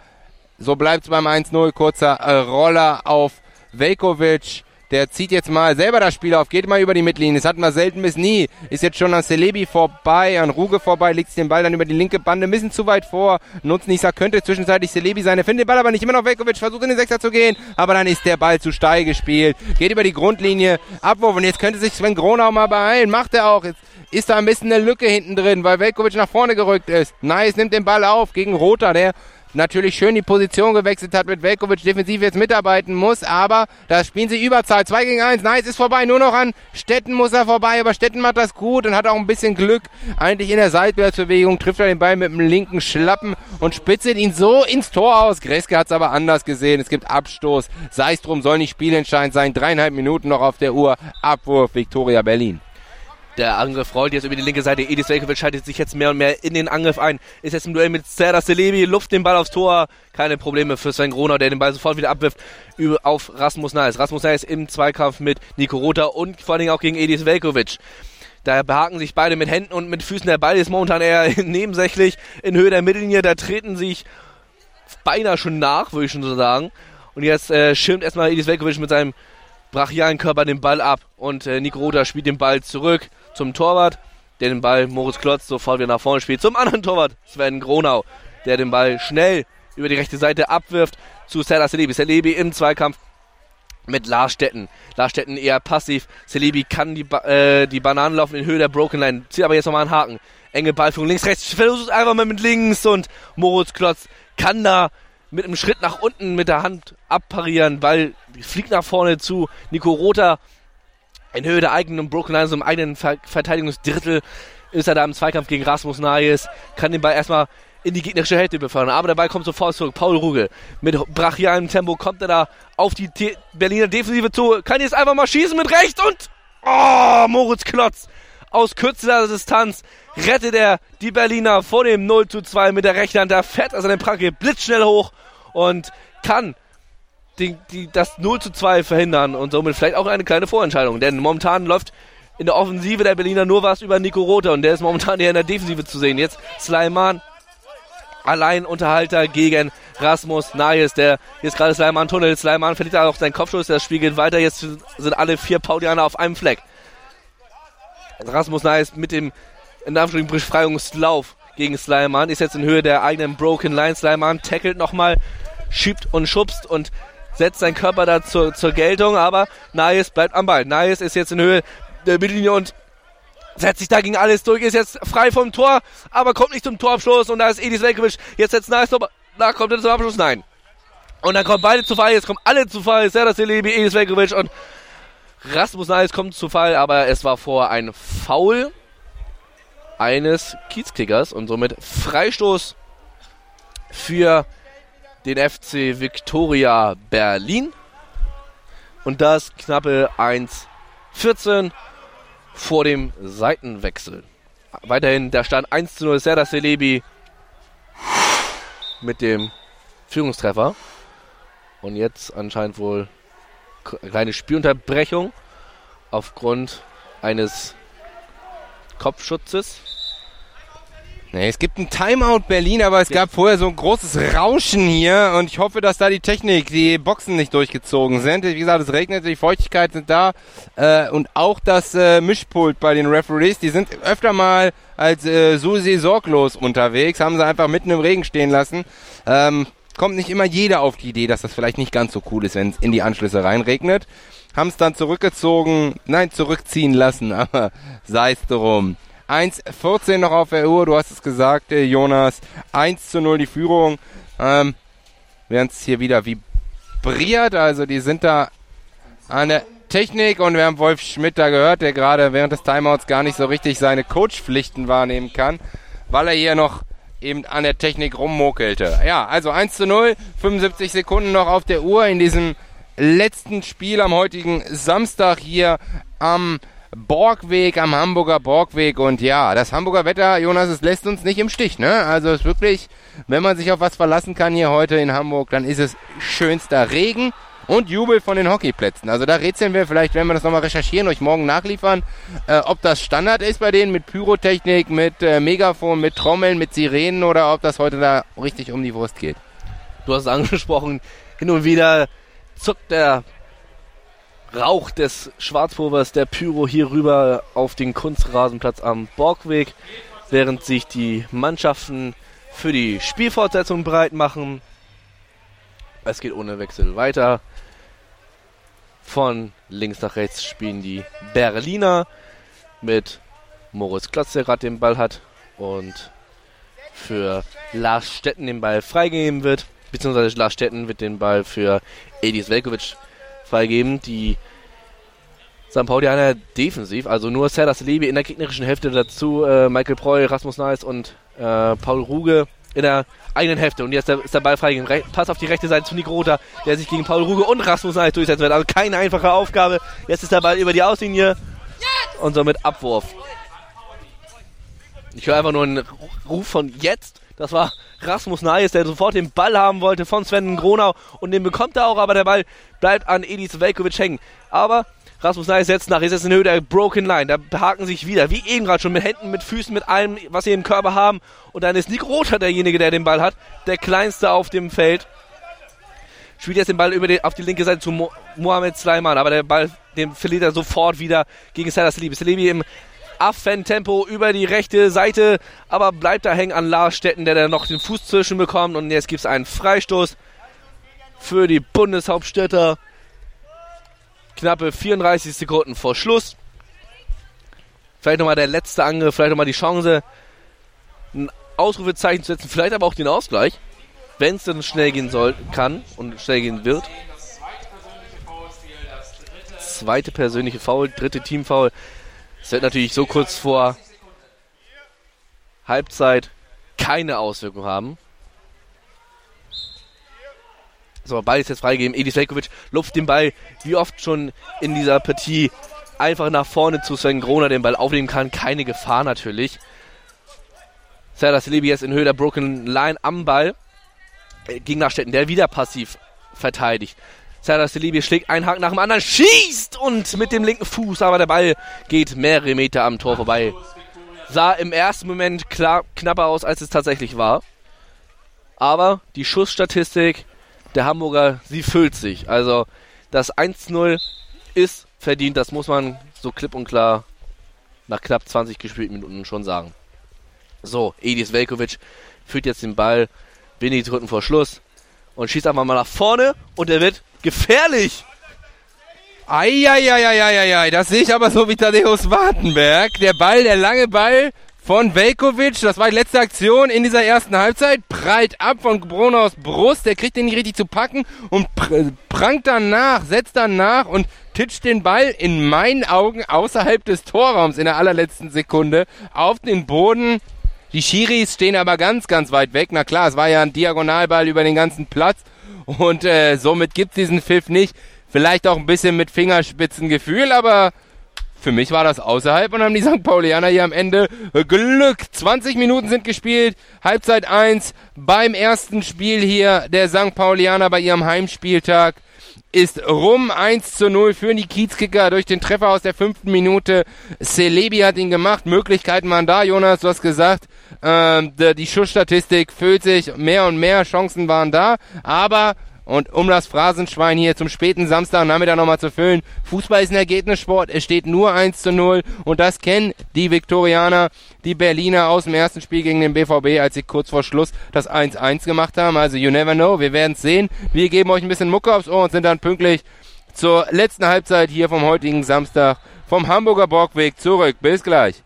so bleibt es beim 1-0. Kurzer äh, Roller auf Velkovic. Der zieht jetzt mal selber das Spiel auf, geht mal über die Mittellinie. Das hatten wir selten bis nie. Ist jetzt schon an Celebi vorbei, an Ruge vorbei, legt den Ball dann über die linke Bande, ein bisschen zu weit vor. Nutznießer könnte zwischenzeitlich Celebi sein. Er findet den Ball aber nicht. Immer noch Velkovic, versucht in den Sechser zu gehen. Aber dann ist der Ball zu steil gespielt. Geht über die Grundlinie. Abwurf. Und jetzt könnte sich Sven Gronau mal beeilen. Macht er auch. Jetzt ist da ein bisschen eine Lücke hinten drin, weil Velkovic nach vorne gerückt ist. Nice, nimmt den Ball auf gegen Rota, der natürlich schön die Position gewechselt hat, mit Velkovic defensiv jetzt mitarbeiten muss, aber da spielen sie Überzahl. 2 gegen 1, nice, ist vorbei, nur noch an Stetten muss er vorbei, aber Stetten macht das gut und hat auch ein bisschen Glück. Eigentlich in der Seitwärtsbewegung trifft er den Ball mit dem linken Schlappen und spitzelt ihn so ins Tor aus. Greske hat es aber anders gesehen, es gibt Abstoß. Sei es drum, soll nicht spielentscheidend sein. Dreieinhalb Minuten noch auf der Uhr. Abwurf, Viktoria Berlin. Der Angriff rollt jetzt über die linke Seite. Edis Velkovic schaltet sich jetzt mehr und mehr in den Angriff ein. Ist jetzt im Duell mit Serdar Selebi, luft den Ball aufs Tor. Keine Probleme für Sven Groner, der den Ball sofort wieder abwirft auf Rasmus Neis. Rasmus Neis im Zweikampf mit Nico Rother und vor allen Dingen auch gegen Edis Velkovic. Da behaken sich beide mit Händen und mit Füßen. Der Ball ist momentan eher nebensächlich in Höhe der Mittellinie. Da treten sich beinahe schon nach, würde ich schon so sagen. Und jetzt äh, schirmt erstmal Edis Velkovic mit seinem brachialen Körper den Ball ab. Und äh, Nico Rota spielt den Ball zurück zum Torwart, der den Ball Moritz Klotz sofort wieder nach vorne spielt. Zum anderen Torwart, Sven Gronau, der den Ball schnell über die rechte Seite abwirft zu Serdar Selebi. Selebi im Zweikampf mit Lars Stetten. Lars Stetten eher passiv. Selebi kann die, ba äh, die Bananen laufen in Höhe der Broken Line. Zieht aber jetzt nochmal einen Haken. Enge Ballführung links, rechts. Versucht einfach mal mit links und Moritz Klotz kann da mit einem Schritt nach unten mit der Hand abparieren, weil fliegt nach vorne zu Nico Rother in Höhe der eigenen Broken Line, so im eigenen Ver Verteidigungsdrittel ist er da im Zweikampf gegen Rasmus Nayes, kann den Ball erstmal in die gegnerische Hälfte befördern. Aber der Ball kommt sofort zurück. Paul Ruge mit brachialem Tempo kommt er da auf die T Berliner Defensive zu. Kann jetzt einfach mal schießen mit rechts und oh, Moritz Klotz aus kürzester Distanz rettet er die Berliner vor dem 0 zu 2 mit der rechten Hand. Da fährt er seine Pranke blitzschnell hoch und kann die, die, das 0 zu 2 verhindern und somit vielleicht auch eine kleine Vorentscheidung. Denn momentan läuft in der Offensive der Berliner nur was über Nico Rothe und der ist momentan eher in der Defensive zu sehen. Jetzt Sleiman, Alleinunterhalter gegen Rasmus Nayes, der jetzt gerade Sleiman tunnelt. Sleiman verliert auch seinen Kopfschuss, das Spiel geht weiter. Jetzt sind alle vier Paulianer auf einem Fleck. Rasmus Nayes mit dem in Anführungsstrichen Befreiungslauf gegen Sleiman ist jetzt in Höhe der eigenen Broken Line. Sleiman tackelt nochmal, schiebt und schubst und setzt seinen Körper da zur, zur Geltung, aber Nayes bleibt am Ball. Nayes ist jetzt in Höhe der Mittellinie und setzt sich dagegen alles durch, ist jetzt frei vom Tor, aber kommt nicht zum Torabschluss und da ist Edis Velkovic. Jetzt setzt Nayes, da kommt er zum Abschluss, nein. Und dann kommen beide zu Fall, jetzt kommen alle zu Fall, Serdar Celebi, Edis Velkovic und Rasmus Nayes kommt zu Fall, aber es war vor ein Foul eines Kiezkickers und somit Freistoß für den FC Victoria Berlin. Und das knappe 1-14 vor dem Seitenwechsel. Weiterhin der Stand 1 zu 0 Serdar Celebi mit dem Führungstreffer. Und jetzt anscheinend wohl kleine Spielunterbrechung aufgrund eines Kopfschutzes. Nee, es gibt ein Timeout Berlin, aber es gab vorher so ein großes Rauschen hier und ich hoffe, dass da die Technik, die Boxen nicht durchgezogen sind. Wie gesagt, es regnet, die Feuchtigkeit sind da äh, und auch das äh, Mischpult bei den Referees, die sind öfter mal als äh, Susi sorglos unterwegs, haben sie einfach mitten im Regen stehen lassen. Ähm, kommt nicht immer jeder auf die Idee, dass das vielleicht nicht ganz so cool ist, wenn es in die Anschlüsse reinregnet. Haben es dann zurückgezogen, nein, zurückziehen lassen, aber sei es drum. 1,14 noch auf der Uhr, du hast es gesagt, äh, Jonas. 1 zu 0 die Führung. Ähm, während es hier wieder vibriert, also die sind da an der Technik und wir haben Wolf Schmidt da gehört, der gerade während des Timeouts gar nicht so richtig seine Coachpflichten wahrnehmen kann, weil er hier noch eben an der Technik rummokelte. Ja, also 1 zu 0, 75 Sekunden noch auf der Uhr in diesem letzten Spiel am heutigen Samstag hier am Borgweg, am Hamburger Borgweg. Und ja, das Hamburger Wetter, Jonas, es lässt uns nicht im Stich. Ne? Also es ist wirklich, wenn man sich auf was verlassen kann hier heute in Hamburg, dann ist es schönster Regen und Jubel von den Hockeyplätzen. Also da rätseln wir vielleicht, wenn wir das nochmal recherchieren, euch morgen nachliefern, äh, ob das Standard ist bei denen mit Pyrotechnik, mit äh, Megafon, mit Trommeln, mit Sirenen oder ob das heute da richtig um die Wurst geht. Du hast es angesprochen, hin und wieder zuckt der Rauch des Schwarzpulvers der Pyro hier rüber auf den Kunstrasenplatz am Borgweg, während sich die Mannschaften für die Spielfortsetzung bereit machen. Es geht ohne Wechsel weiter. Von links nach rechts spielen die Berliner mit Moritz Klotz, der gerade den Ball hat. Und für Lars Stetten den Ball freigegeben wird. Beziehungsweise Lars Stetten wird den Ball für Edis Velkovic freigeben. Die St. Paulianer defensiv, also nur Serdas Leby in der gegnerischen Hälfte dazu, äh, Michael Preu, Rasmus Neis und äh, Paul Ruge in der eigenen Hälfte. Und jetzt ist der Ball freigegeben. Re Pass auf die rechte Seite zu Nico Rota, der sich gegen Paul Ruge und Rasmus Neis durchsetzen wird. Also keine einfache Aufgabe. Jetzt ist der Ball über die Auslinie und somit Abwurf. Ich höre einfach nur einen Ruf von jetzt. Das war Rasmus Nayes, der sofort den Ball haben wollte von Sven Gronau und den bekommt er auch, aber der Ball bleibt an Edis Velkovic hängen. Aber Rasmus Neis setzt nach, ist jetzt in Höhe der Broken Line. Da behaken sich wieder, wie eben gerade schon, mit Händen, mit Füßen, mit allem, was sie im Körper haben. Und dann ist Nick Rother derjenige, der den Ball hat. Der kleinste auf dem Feld. Spielt jetzt den Ball über die, auf die linke Seite zu Mo Mohamed Sleiman. Aber der Ball, den verliert er sofort wieder gegen Salah Salibi. Salibi im Affentempo über die rechte Seite. Aber bleibt da hängen an Lars Stetten, der da noch den Fuß zwischen bekommt. Und jetzt gibt es einen Freistoß für die Bundeshauptstädter knappe 34 Sekunden vor Schluss. Vielleicht nochmal der letzte Angriff, vielleicht nochmal die Chance, ein Ausrufezeichen zu setzen, vielleicht aber auch den Ausgleich, wenn es dann schnell gehen soll, kann und schnell gehen wird. Zweite persönliche Foul, dritte Teamfoul. Es wird natürlich so kurz vor Halbzeit keine Auswirkung haben. So, Ball ist jetzt freigegeben. Edis Velkovic luft den Ball, wie oft schon in dieser Partie, einfach nach vorne zu Sven Groner den Ball aufnehmen kann. Keine Gefahr natürlich. Serdar Celebi jetzt in Höhe der Broken Line am Ball. Äh, gegen Nachstetten, der wieder passiv verteidigt. Serdar Celebi schlägt einen Haken nach dem anderen, schießt und mit dem linken Fuß, aber der Ball geht mehrere Meter am Tor vorbei. Sah im ersten Moment klar, knapper aus, als es tatsächlich war. Aber die Schussstatistik der Hamburger, sie füllt sich. Also das 1-0 ist verdient, das muss man so klipp und klar nach knapp 20 gespielten Minuten schon sagen. So, Edis Velkovic führt jetzt den Ball wenige Sekunden vor Schluss und schießt einfach mal nach vorne und er wird gefährlich. Eieieiei, das sehe ich aber so wie Tadeusz Wartenberg. Der Ball, der lange Ball von Velkovic. Das war die letzte Aktion in dieser ersten Halbzeit. Prallt ab von Brunos Brust. Der kriegt den nicht richtig zu packen und pr prangt danach, setzt danach und titscht den Ball in meinen Augen außerhalb des Torraums in der allerletzten Sekunde auf den Boden. Die Schiris stehen aber ganz, ganz weit weg. Na klar, es war ja ein Diagonalball über den ganzen Platz und äh, somit gibt diesen Pfiff nicht. Vielleicht auch ein bisschen mit Fingerspitzengefühl, aber für mich war das außerhalb und haben die St. Paulianer hier am Ende Glück. 20 Minuten sind gespielt, Halbzeit 1 beim ersten Spiel hier der St. Paulianer bei ihrem Heimspieltag ist rum 1 zu 0 für die Kiezkicker durch den Treffer aus der fünften Minute. Celebi hat ihn gemacht. Möglichkeiten waren da, Jonas, du hast gesagt. Ähm, die Schussstatistik füllt sich. Mehr und mehr Chancen waren da. Aber und um das Phrasenschwein hier zum späten Samstagnachmittag nochmal zu füllen, Fußball ist ein Ergebnissport, es steht nur 1 zu 0 und das kennen die Viktorianer, die Berliner aus dem ersten Spiel gegen den BVB, als sie kurz vor Schluss das 1-1 gemacht haben. Also you never know, wir werden es sehen. Wir geben euch ein bisschen Mucke aufs Ohr und sind dann pünktlich zur letzten Halbzeit hier vom heutigen Samstag vom Hamburger Borgweg zurück. Bis gleich.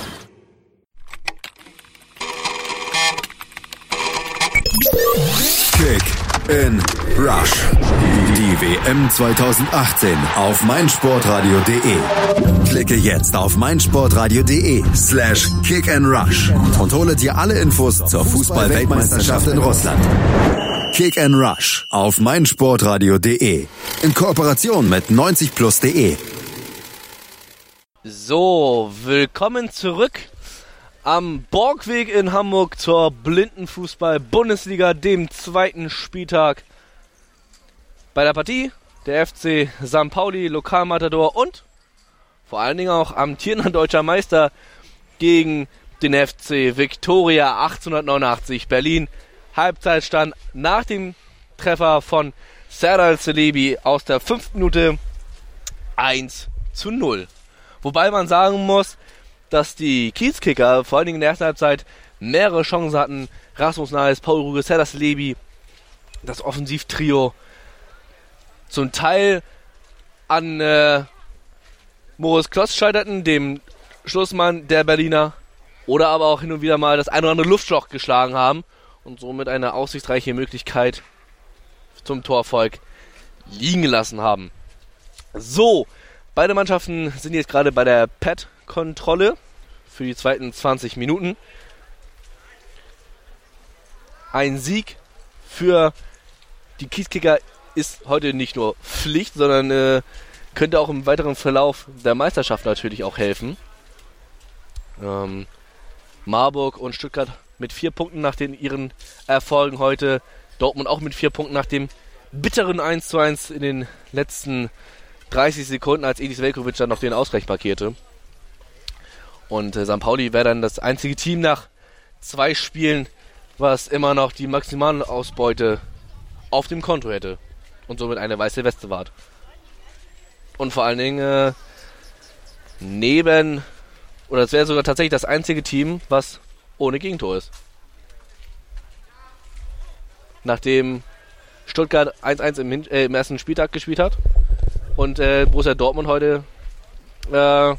in Rush. Die WM 2018 auf meinsportradio.de. Klicke jetzt auf meinsportradio.de slash kick and rush und hole dir alle Infos zur Fußball-Weltmeisterschaft in Russland. Kick and Rush auf meinsportradio.de. In Kooperation mit 90plus.de. So, willkommen zurück am Borgweg in Hamburg zur Blindenfußball-Bundesliga, dem zweiten Spieltag. Bei der Partie der FC St. Pauli, Lokalmatador und vor allen Dingen auch amtierender deutscher Meister gegen den FC Victoria 1889 Berlin. Halbzeitstand nach dem Treffer von Serdal Celebi aus der fünften Minute 1 zu 0. Wobei man sagen muss, dass die Kiezkicker vor allen Dingen in der ersten Halbzeit mehrere Chancen hatten. Rasmus Nahes, Paul Ruge, Sellers Lebi, das Offensivtrio zum Teil an äh, Moritz Kloss scheiterten, dem Schlussmann der Berliner, oder aber auch hin und wieder mal das ein oder andere Luftschloch geschlagen haben und somit eine aussichtsreiche Möglichkeit zum Torfolg liegen gelassen haben. So, beide Mannschaften sind jetzt gerade bei der Pet Kontrolle für die zweiten 20 Minuten. Ein Sieg für die Kieskicker ist heute nicht nur Pflicht, sondern äh, könnte auch im weiteren Verlauf der Meisterschaft natürlich auch helfen. Ähm, Marburg und Stuttgart mit vier Punkten nach den ihren Erfolgen heute. Dortmund auch mit vier Punkten nach dem bitteren 1 zu 1 in den letzten 30 Sekunden, als Edis Velkovic dann noch den Ausgleich markierte. Und äh, St. Pauli wäre dann das einzige Team nach zwei Spielen, was immer noch die Maximalausbeute auf dem Konto hätte. Und somit eine weiße Weste wart. Und vor allen Dingen äh, neben, oder es wäre sogar tatsächlich das einzige Team, was ohne Gegentor ist. Nachdem Stuttgart 1-1 im, äh, im, ersten Spieltag gespielt hat und äh, Borussia Dortmund heute äh,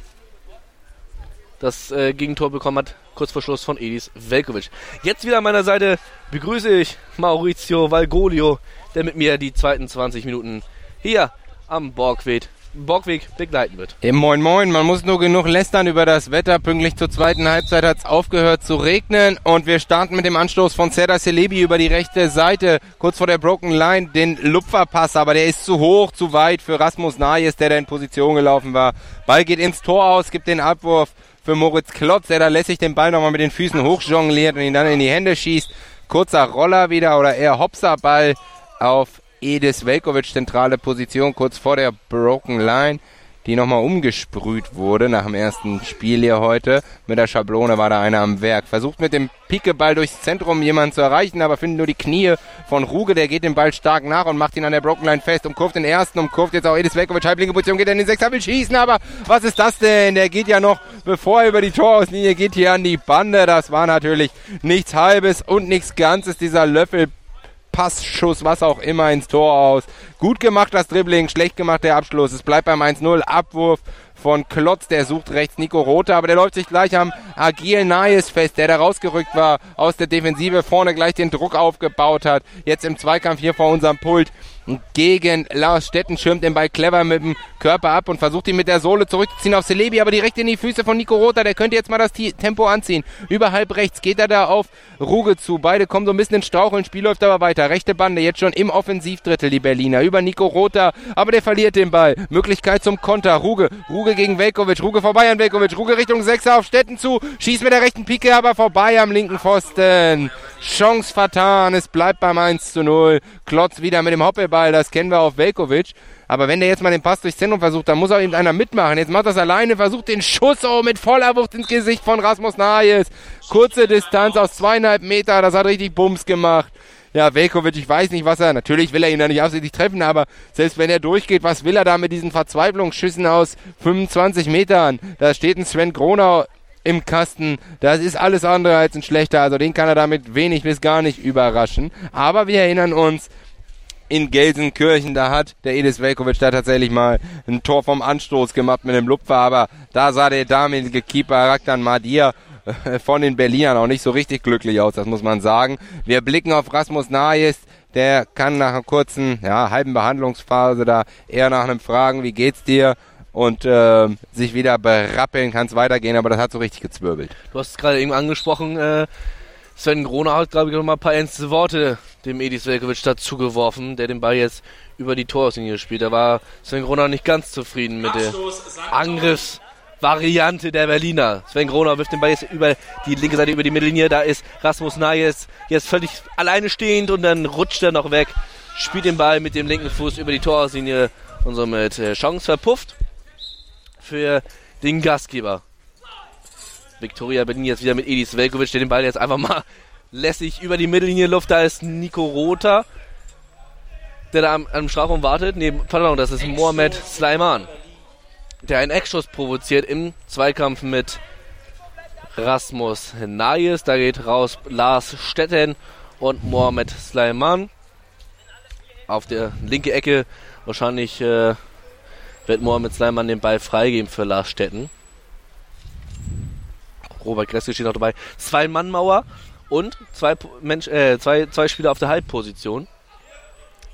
das äh, Gegentor bekommen hat, kurz vor Schluss von Edis Velkovic. Jetzt wieder an meiner Seite begrüße ich Maurizio Valgolio, der mit mir die zweiten 20 Minuten hier am Borgweg Borgweg begleiten wird. Hey, moin Moin, man muss nur genug lästern über das Wetter. Pünktlich zur zweiten Halbzeit hat es aufgehört zu regnen und wir starten mit dem Anstoß von Serdar Celebi über die rechte Seite, kurz vor der Broken Line, den Lupferpass, aber der ist zu hoch, zu weit für Rasmus Najes, der da in Position gelaufen war. Ball geht ins Tor aus, gibt den Abwurf für Moritz Klotz, der da lässig den Ball nochmal mit den Füßen hochjongliert und ihn dann in die Hände schießt. Kurzer Roller wieder oder eher Hopser-Ball auf Edis Velkovic zentrale Position kurz vor der Broken Line, die nochmal umgesprüht wurde nach dem ersten Spiel hier heute. Mit der Schablone war da einer am Werk. Versucht mit dem Pikeball durchs Zentrum jemanden zu erreichen, aber findet nur die Knie von Ruge. Der geht den Ball stark nach und macht ihn an der Broken Line fest. Umkurvt den ersten, umkurvt jetzt auch Edis Velkovic. Halblinke Position geht er in den Sechser, will schießen, aber was ist das denn? Der geht ja noch, bevor er über die Torauslinie geht, hier an die Bande. Das war natürlich nichts Halbes und nichts Ganzes. Dieser Löffel Passschuss, was auch immer ins Tor aus. Gut gemacht das Dribbling, schlecht gemacht der Abschluss. Es bleibt beim 1-0. Abwurf von Klotz, der sucht rechts Nico Rothe, aber der läuft sich gleich am Agil Nayes fest, der da rausgerückt war aus der Defensive, vorne gleich den Druck aufgebaut hat. Jetzt im Zweikampf hier vor unserem Pult gegen Lars Stetten, schirmt den Ball clever mit dem Körper ab und versucht ihn mit der Sohle zurückzuziehen auf Celebi, aber direkt in die Füße von Nico Rota, der könnte jetzt mal das Tempo anziehen. Überhalb rechts geht er da auf Ruge zu, beide kommen so ein bisschen ins Straucheln, Spiel läuft aber weiter, rechte Bande, jetzt schon im Offensivdrittel die Berliner, über Nico Rota, aber der verliert den Ball, Möglichkeit zum Konter, Ruge, Ruge gegen Velkovic, Ruge vorbei an Velkovic, Ruge Richtung Sechser auf Stetten zu, schießt mit der rechten Pike, aber vorbei am linken Pfosten. Chance vertan, es bleibt beim 1 zu 0. Klotz wieder mit dem Hoppelball, das kennen wir auf Velkovic. Aber wenn der jetzt mal den Pass durchs Zentrum versucht, dann muss auch eben einer mitmachen. Jetzt macht das alleine, versucht den Schuss oh, mit voller Wucht ins Gesicht von Rasmus Nahes. Kurze Distanz aus zweieinhalb Meter, das hat richtig Bums gemacht. Ja, Velkovic, ich weiß nicht, was er, natürlich will er ihn da nicht absichtlich treffen, aber selbst wenn er durchgeht, was will er da mit diesen Verzweiflungsschüssen aus 25 Metern? Da steht ein Sven Gronau im Kasten. Das ist alles andere als ein schlechter. Also den kann er damit wenig bis gar nicht überraschen. Aber wir erinnern uns, in Gelsenkirchen, da hat der Edis Velkovic da tatsächlich mal ein Tor vom Anstoß gemacht mit dem Lupfer, aber da sah der damalige Keeper Raktan Madir äh, von den Berlinern auch nicht so richtig glücklich aus, das muss man sagen. Wir blicken auf Rasmus Najes, der kann nach einer kurzen, ja, halben Behandlungsphase da eher nach einem Fragen, wie geht's dir? und äh, sich wieder berappeln, kann es weitergehen, aber das hat so richtig gezwirbelt. Du hast es gerade eben angesprochen, äh, Sven Groner hat, glaube ich, noch mal ein paar ernste Worte dem Edis Velkovic dazu geworfen, der den Ball jetzt über die Torlinie spielt. Da war Sven Groner nicht ganz zufrieden mit der Angriffsvariante der Berliner. Sven Groner wirft den Ball jetzt über die linke Seite, über die Mittellinie. Da ist Rasmus Nayes jetzt völlig alleine stehend und dann rutscht er noch weg, spielt den Ball mit dem linken Fuß über die Torlinie und somit äh, Chance verpufft für den Gastgeber. Viktoria Berlin jetzt wieder mit Edis Velkovic, der den Ball jetzt einfach mal lässig über die Mittellinie Luft. Da ist Nico Rota, der da am, am Strafraum wartet. Nee, pardon, das ist Mohamed Sleiman, der einen Eckschuss provoziert im Zweikampf mit Rasmus Nayes. Da geht raus Lars Stetten und Mohamed Sleiman. Auf der linke Ecke wahrscheinlich äh, wird Mohamed Sleiman den Ball freigeben für Lars Stetten. Robert Gressel steht noch dabei. Zwei Mannmauer und zwei, Mensch, äh, zwei, zwei Spieler auf der Halbposition.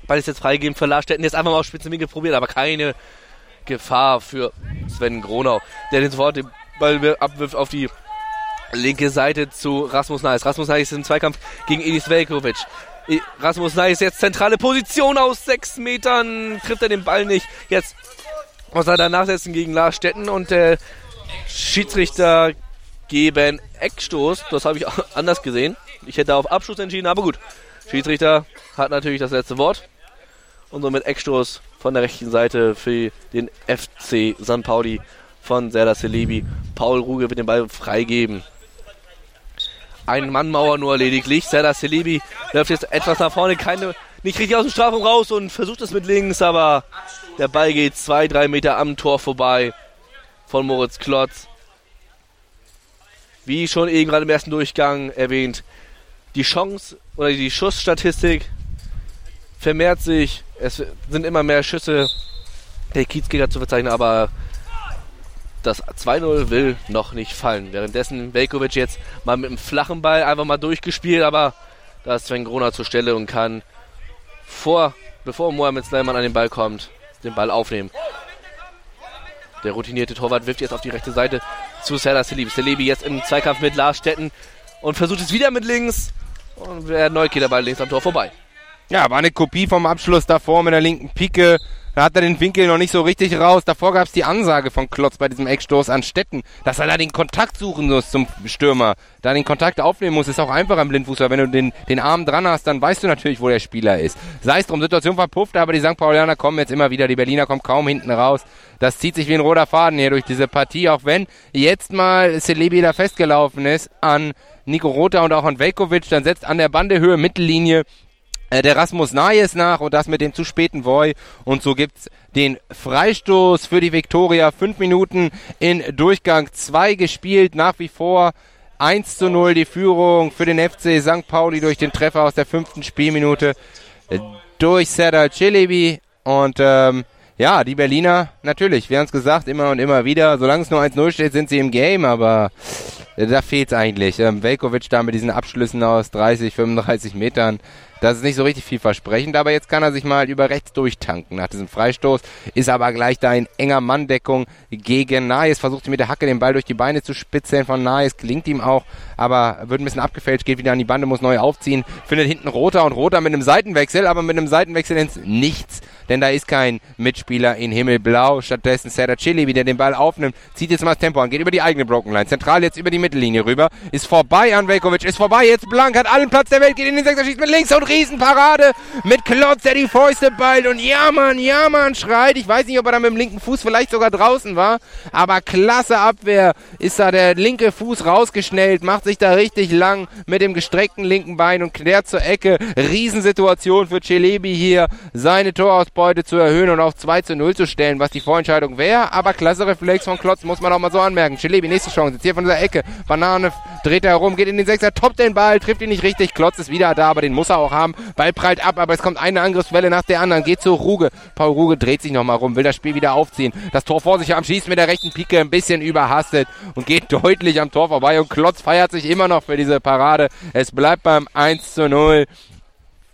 Ist jetzt freigegeben für Lars Stetten. Jetzt einfach mal auf Spitzenwinkel probiert, aber keine Gefahr für Sven Gronau, der den sofort den Ball abwirft auf die Linke Seite zu Rasmus Neis. Rasmus Neis ist im Zweikampf gegen Edis Velkovic. Rasmus Neis jetzt zentrale Position aus sechs Metern. Trifft er den Ball nicht. Jetzt muss er danach setzen gegen Lars Stetten und der Schiedsrichter geben Eckstoß. Das habe ich anders gesehen. Ich hätte auf Abschluss entschieden, aber gut. Schiedsrichter hat natürlich das letzte Wort. Und somit Eckstoß von der rechten Seite für den FC San Pauli von Serdar Celebi. Paul Ruge wird den Ball freigeben. Ein Mannmauer nur lediglich. Serdar Celebi läuft jetzt etwas nach vorne, keine, nicht richtig aus dem Strafraum raus und versucht es mit links, aber der Ball geht zwei, drei Meter am Tor vorbei von Moritz Klotz. Wie schon eben gerade im ersten Durchgang erwähnt, die Chance oder die Schussstatistik vermehrt sich. Es sind immer mehr Schüsse der Kiezkicker zu verzeichnen, aber das 2-0 will noch nicht fallen. Währenddessen Velkovic jetzt mal mit einem flachen Ball einfach mal durchgespielt, aber da ist Sven Grona zur Stelle und kann vor, bevor Mohamed Sleiman an den Ball kommt, den Ball aufnehmen. Der routinierte Torwart wirft jetzt auf die rechte Seite zu Serdar Selebi. Selebi jetzt im Zweikampf mit Lars Stetten und versucht es wieder mit links. Und der Ball links am Tor vorbei. Ja, war eine Kopie vom Abschluss davor mit der linken Pike. Da hat er den Winkel noch nicht so richtig raus. Davor gab es die Ansage von Klotz bei diesem Eckstoß an Stetten, dass er da den Kontakt suchen muss zum Stürmer. Da den Kontakt aufnehmen muss, ist auch einfacher im Blindfußball. Wenn du den, den Arm dran hast, dann weißt du natürlich, wo der Spieler ist. Sei es drum, Situation verpufft, aber die St. Paulianer kommen jetzt immer wieder. Die Berliner kommen kaum hinten raus. Das zieht sich wie ein roter Faden hier durch diese Partie, auch wenn jetzt mal Celebi da festgelaufen ist an Nico Rota und auch an Velkovic. Dann setzt an der Bandehöhe Mittellinie äh, der Rasmus Nayes nach und das mit dem zu späten Voy. Und so gibt's den Freistoß für die Viktoria. Fünf Minuten in Durchgang zwei gespielt. Nach wie vor 1 zu 0 die Führung für den FC St. Pauli durch den Treffer aus der fünften Spielminute äh, durch Serdar Celebi. Und ähm, ja, die Berliner, natürlich, wir haben es gesagt, immer und immer wieder. Solange es nur 1-0 steht, sind sie im Game, aber äh, da fehlt's eigentlich. Ähm, Velkovic da mit diesen Abschlüssen aus 30, 35 Metern das ist nicht so richtig vielversprechend, aber jetzt kann er sich mal über rechts durchtanken nach diesem Freistoß. Ist aber gleich da in enger Manndeckung gegen Naes. Versucht mit der Hacke den Ball durch die Beine zu spitzeln von Naes. Gelingt ihm auch, aber wird ein bisschen abgefälscht, geht wieder an die Bande, muss neu aufziehen. Findet hinten Roter und Roter mit einem Seitenwechsel, aber mit einem Seitenwechsel ins Nichts. Denn da ist kein Mitspieler in Himmelblau. Stattdessen Serdar Chili, der den Ball aufnimmt, zieht jetzt mal das Tempo an, geht über die eigene Broken Line. Zentral jetzt über die Mittellinie rüber. Ist vorbei an Velkovic, ist vorbei. Jetzt Blank, hat allen Platz der Welt, geht in den Sechser, schießt mit links und Riesenparade mit Klotz, der die Fäuste ballt und ja Mann, ja Mann schreit. Ich weiß nicht, ob er da mit dem linken Fuß vielleicht sogar draußen war, aber klasse Abwehr ist da der linke Fuß rausgeschnellt, macht sich da richtig lang mit dem gestreckten linken Bein und klärt zur Ecke. Riesensituation für Celebi hier, seine Torausbeute zu erhöhen und auf 2 zu 0 zu stellen, was die Vorentscheidung wäre, aber klasse Reflex von Klotz, muss man auch mal so anmerken. Celebi, nächste Chance, jetzt hier von dieser Ecke, Banane dreht er herum, geht in den Sechser, toppt den Ball, trifft ihn nicht richtig, Klotz ist wieder da, aber den muss er auch haben. Ball prallt ab, aber es kommt eine Angriffswelle nach der anderen, geht zu Ruge. Paul Ruge dreht sich nochmal rum, will das Spiel wieder aufziehen. Das Tor vor sich am Schießt mit der rechten Pike ein bisschen überhastet und geht deutlich am Tor vorbei und Klotz feiert sich immer noch für diese Parade. Es bleibt beim 1 zu 0.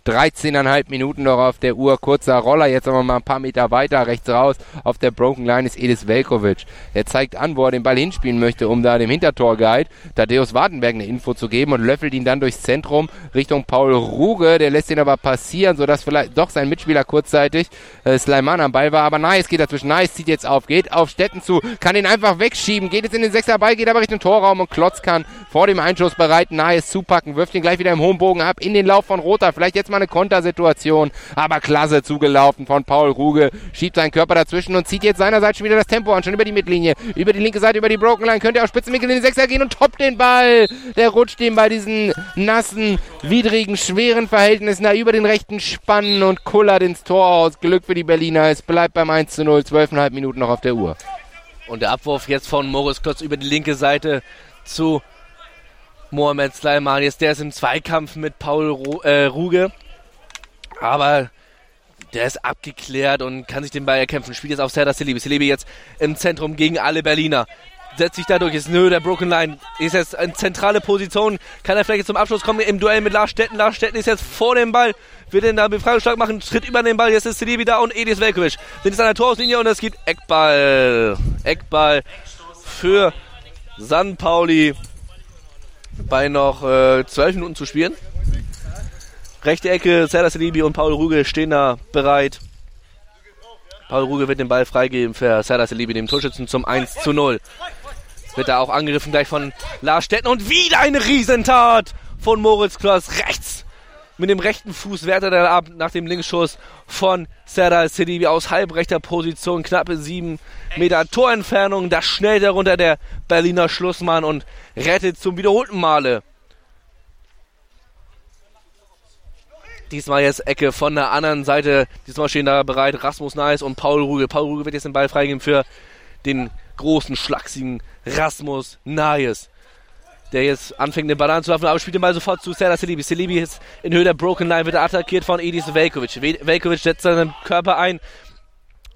13,5 Minuten noch auf der Uhr. Kurzer Roller, jetzt aber mal ein paar Meter weiter rechts raus. Auf der Broken Line ist Edis Velkovic. Er zeigt an, wo er den Ball hinspielen möchte, um da dem Hintertorguide Thaddeus Wartenberg eine Info zu geben und löffelt ihn dann durchs Zentrum Richtung Paul Ruge. Der lässt ihn aber passieren, sodass vielleicht doch sein Mitspieler kurzzeitig äh, Sleiman am Ball war. Aber Nice geht dazwischen. Nice zieht jetzt auf, geht auf Stetten zu, kann ihn einfach wegschieben, geht jetzt in den Sechser Ball, geht aber Richtung Torraum und Klotz kann vor dem Einschuss bereit Nice zupacken, wirft ihn gleich wieder im hohen Bogen ab in den Lauf von Roter. Vielleicht jetzt mal mal eine Kontersituation, aber klasse zugelaufen von Paul Ruge, schiebt seinen Körper dazwischen und zieht jetzt seinerseits schon wieder das Tempo an, schon über die Mittellinie, über die linke Seite, über die Broken Line, könnte auf Spitzenwinkel in den Sechser gehen und toppt den Ball. Der rutscht ihm bei diesen nassen, widrigen, schweren Verhältnissen da über den rechten Spannen und kullert ins Tor aus. Glück für die Berliner, es bleibt beim 1 zu 0, 12,5 Minuten noch auf der Uhr. Und der Abwurf jetzt von Moritz Klotz über die linke Seite zu Mohamed Sleiman. Der ist im Zweikampf mit Paul äh, Ruge. Aber der ist abgeklärt und kann sich den Ball erkämpfen. Spielt jetzt auf Serdar Celebi. Celebi jetzt im Zentrum gegen alle Berliner. Setzt sich dadurch, ist nö, der Broken Line. Ist jetzt in zentrale Position. Kann er vielleicht jetzt zum Abschluss kommen im Duell mit Lars Stetten. Lars Stetten ist jetzt vor dem Ball. Will den da Befreiungsschlag machen. Tritt über den Ball. Jetzt ist Celebi da und Edis Velkovic. Sind jetzt an der Torauslinie und es gibt Eckball. Eckball für San Pauli. bei noch äh, 12 Minuten zu spielen. Rechte Ecke, Serdar Salibi und Paul Ruge stehen da bereit. Paul Ruge wird den Ball freigeben für Serdar Salibi, dem Torschützen zum 1 zu 0. Wird da auch angegriffen gleich von Lars Stetten und wieder eine Riesentat von Moritz Kloss rechts. Mit dem rechten Fuß wehrt er ab nach dem Linksschuss von Serdar Salibi aus halbrechter Position, knappe 7 Meter Torentfernung. Da schnellt er runter der Berliner Schlussmann und rettet zum wiederholten Male Diesmal jetzt Ecke von der anderen Seite. Diesmal stehen da bereit Rasmus Neis und Paul Ruge. Paul Ruge wird jetzt den Ball freigeben für den großen, schlachsigen Rasmus Neis. Der jetzt anfängt, den Ball anzulaufen, aber spielt den Ball sofort zu Serdar Selibi. Selibi ist in Höhe der Broken Line, wird attackiert von Edis Velkovic. Velkovic setzt seinen Körper ein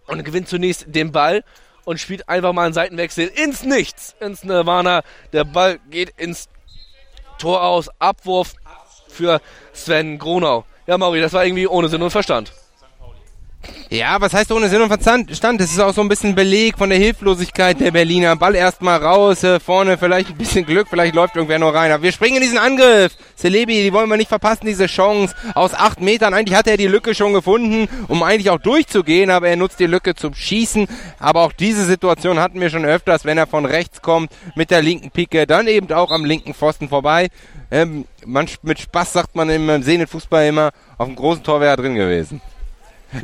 und gewinnt zunächst den Ball und spielt einfach mal einen Seitenwechsel ins Nichts, ins Nirvana. Der Ball geht ins Tor aus. Abwurf für Sven Gronau. Ja, Mauri, das war irgendwie ohne Sinn und Verstand. Ja, was heißt ohne Sinn und Verstand? Das ist auch so ein bisschen Beleg von der Hilflosigkeit der Berliner. Ball erstmal raus, äh, vorne vielleicht ein bisschen Glück, vielleicht läuft irgendwer nur rein. Aber wir springen in diesen Angriff. Celebi, die wollen wir nicht verpassen, diese Chance. Aus acht Metern, eigentlich hat er die Lücke schon gefunden, um eigentlich auch durchzugehen, aber er nutzt die Lücke zum Schießen. Aber auch diese Situation hatten wir schon öfters, wenn er von rechts kommt, mit der linken Pike, dann eben auch am linken Pfosten vorbei. Ähm, man, mit Spaß sagt man im Sehnen-Fußball immer, auf dem großen Tor wäre er drin gewesen.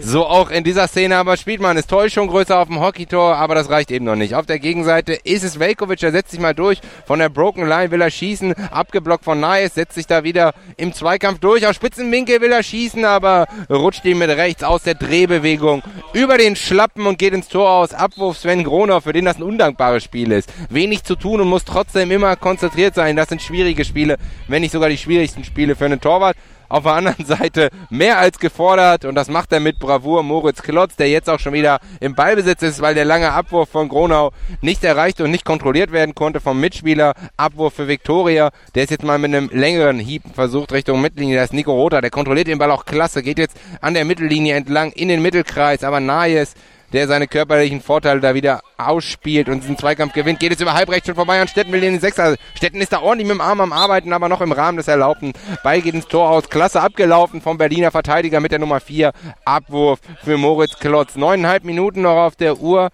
So auch in dieser Szene, aber Spielmann ist Täuschung größer auf dem Hockeytor, aber das reicht eben noch nicht. Auf der Gegenseite ist es Velkovic, der setzt sich mal durch. Von der Broken Line will er schießen, abgeblockt von Nice, setzt sich da wieder im Zweikampf durch. Aus Spitzenwinkel will er schießen, aber rutscht ihm mit rechts aus der Drehbewegung über den Schlappen und geht ins Tor aus. Abwurf Sven Gronau, für den das ein undankbares Spiel ist. Wenig zu tun und muss trotzdem immer konzentriert sein. Das sind schwierige Spiele, wenn nicht sogar die schwierigsten Spiele für einen Torwart. Auf der anderen Seite mehr als gefordert und das macht er mit Bravour Moritz Klotz, der jetzt auch schon wieder im Ballbesitz ist, weil der lange Abwurf von Gronau nicht erreicht und nicht kontrolliert werden konnte vom Mitspieler. Abwurf für Viktoria, der ist jetzt mal mit einem längeren Hieb versucht Richtung Mittellinie. Da ist Nico Rother, der kontrolliert den Ball auch klasse, geht jetzt an der Mittellinie entlang in den Mittelkreis, aber Nayes der seine körperlichen Vorteile da wieder ausspielt und diesen Zweikampf gewinnt. Geht es über halbrechts schon vorbei an Stetten will den Sechser. Stetten ist da ordentlich mit dem Arm am Arbeiten, aber noch im Rahmen des Erlaubten. Ball geht ins Tor aus. Klasse abgelaufen vom Berliner Verteidiger mit der Nummer 4. Abwurf für Moritz Klotz. Neuneinhalb Minuten noch auf der Uhr.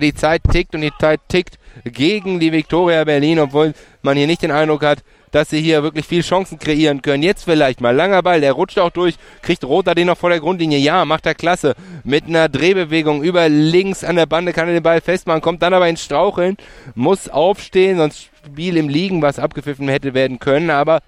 Die Zeit tickt und die Zeit tickt gegen die Viktoria Berlin, obwohl man hier nicht den Eindruck hat, dass sie hier wirklich viel Chancen kreieren können. Jetzt vielleicht mal langer Ball, der rutscht auch durch, kriegt Roter den noch vor der Grundlinie. Ja, macht er klasse. Mit einer Drehbewegung über links an der Bande kann er den Ball festmachen, kommt dann aber ins Straucheln, muss aufstehen, sonst Spiel im Liegen, was abgepfiffen hätte werden können, aber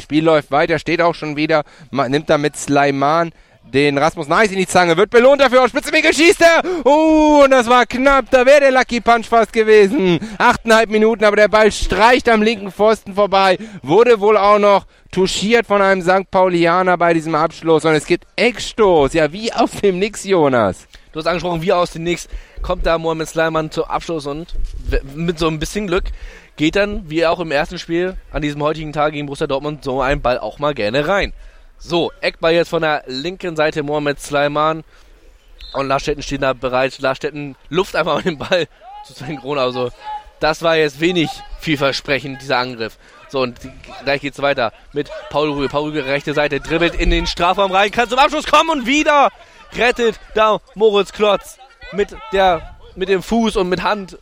Spiel läuft weiter, steht auch schon wieder, nimmt damit Sleiman den Rasmus Nice in die Zange, wird belohnt dafür, aus Spitzenwinkel schießt er, uh, und das war knapp, da wäre der Lucky Punch fast gewesen. Achteinhalb Minuten, aber der Ball streicht am linken Pfosten vorbei, wurde wohl auch noch touchiert von einem St. Paulianer bei diesem Abschluss und es gibt Eckstoß, ja, wie auf dem Nix, Jonas. Du hast angesprochen, wie aus dem Nix kommt da Mohamed Sleiman zum Abschluss und mit so ein bisschen Glück geht dann, wie auch im ersten Spiel an diesem heutigen Tag gegen Borussia Dortmund, so ein Ball auch mal gerne rein. So, Eckball jetzt von der linken Seite Mohamed Sleiman. Und Larstetten steht da bereit. Larstetten luft einfach mal den Ball zu Kronen. Also, das war jetzt wenig vielversprechend, dieser Angriff. So, und gleich geht's weiter mit Paul Rüge. Paul Rüge, rechte Seite, dribbelt in den Strafraum rein, kann zum Abschluss kommen und wieder rettet da Moritz Klotz mit der, mit dem Fuß und mit Hand.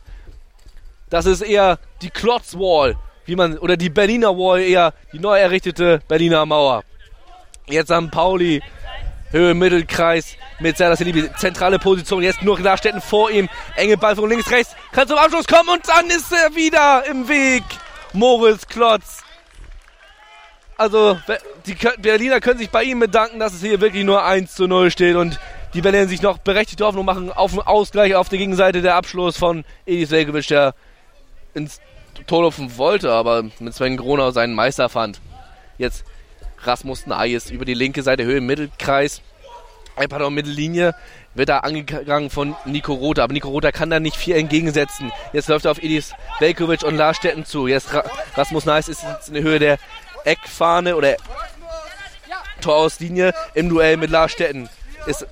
Das ist eher die Klotz-Wall, wie man, oder die Berliner Wall, eher die neu errichtete Berliner Mauer. Jetzt am Pauli. Höhe Mittelkreis mit Serdar Selibi. Zentrale Position. Jetzt nur Glasstätten vor ihm. Enge Ball von links, rechts. Kann zum Abschluss kommen und dann ist er wieder im Weg. Moritz Klotz. Also, die Berliner können sich bei ihm bedanken, dass es hier wirklich nur 1 zu 0 steht und die Berliner sich noch berechtigte Hoffnung machen auf den Ausgleich auf der Gegenseite der Abschluss von Edis Velkovic, der ins Tor laufen wollte, aber mit Sven Gronau seinen Meister fand. Jetzt Rasmus Nayes über die linke Seite, Höhe Mittelkreis. Ein paar Mittellinie wird da angegangen von Nico Rother. Aber Nico Rother kann da nicht viel entgegensetzen. Jetzt läuft er auf Edis Velkovic und Lars Stetten zu. Jetzt Ra Rasmus Nayes ist in der Höhe der Eckfahne oder Torauslinie im Duell mit Lars Stetten. Ist,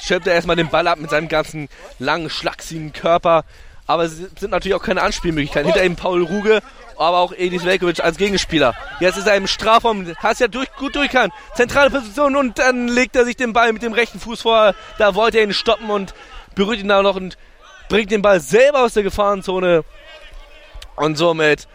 schirmt er erstmal den Ball ab mit seinem ganzen langen, schlachsigen Körper. Aber es sind natürlich auch keine Anspielmöglichkeiten. Hinter ihm Paul Ruge aber auch Edis Velkovic als Gegenspieler. Jetzt ist er im Strafraum, hast ja durch, gut durchkannt. Zentrale Position und dann legt er sich den Ball mit dem rechten Fuß vor. Da wollte er ihn stoppen und berührt ihn da noch und bringt den Ball selber aus der Gefahrenzone. Und somit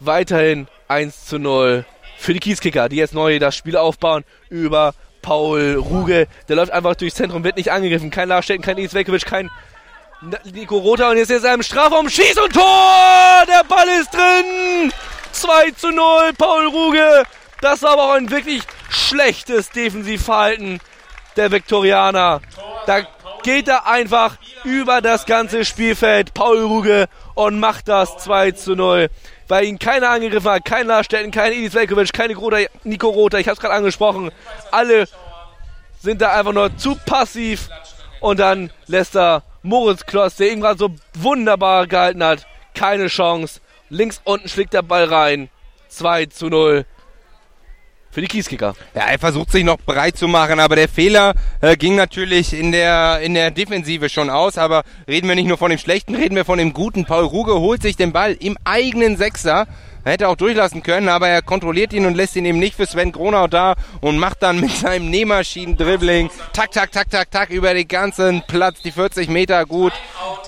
weiterhin 1 zu 0 für die Kieskicker, die jetzt neu das Spiel aufbauen über Paul Ruge. Der läuft einfach durchs Zentrum, wird nicht angegriffen. Kein Larstetten, kein Edis Velkovic, kein Nico Rota und jetzt ist er im Strafraum, schießt und Tor! Der Ball ist drin! 2 zu 0, Paul Ruge. Das war aber auch ein wirklich schlechtes Defensivverhalten der Viktorianer. Da geht er einfach über das ganze Spielfeld, Paul Ruge, und macht das 2 zu 0. Weil ihn keiner angegriffen hat, kein Larstetten, kein Edis Velkovic, keine Grota, Nico Rota, ich hab's gerade angesprochen. Alle sind da einfach nur zu passiv und dann lässt er Moritz Kloss, der eben gerade so wunderbar gehalten hat, keine Chance. Links unten schlägt der Ball rein. 2 zu 0 für die Kieskicker. Ja, er versucht sich noch breit zu machen, aber der Fehler äh, ging natürlich in der, in der Defensive schon aus. Aber reden wir nicht nur von dem Schlechten, reden wir von dem Guten. Paul Ruge holt sich den Ball im eigenen Sechser er hätte auch durchlassen können, aber er kontrolliert ihn und lässt ihn eben nicht für Sven Gronau da und macht dann mit seinem Nähmaschinen-Dribbling. Tak, tak, tak, tak, tak über den ganzen Platz, die 40 Meter gut.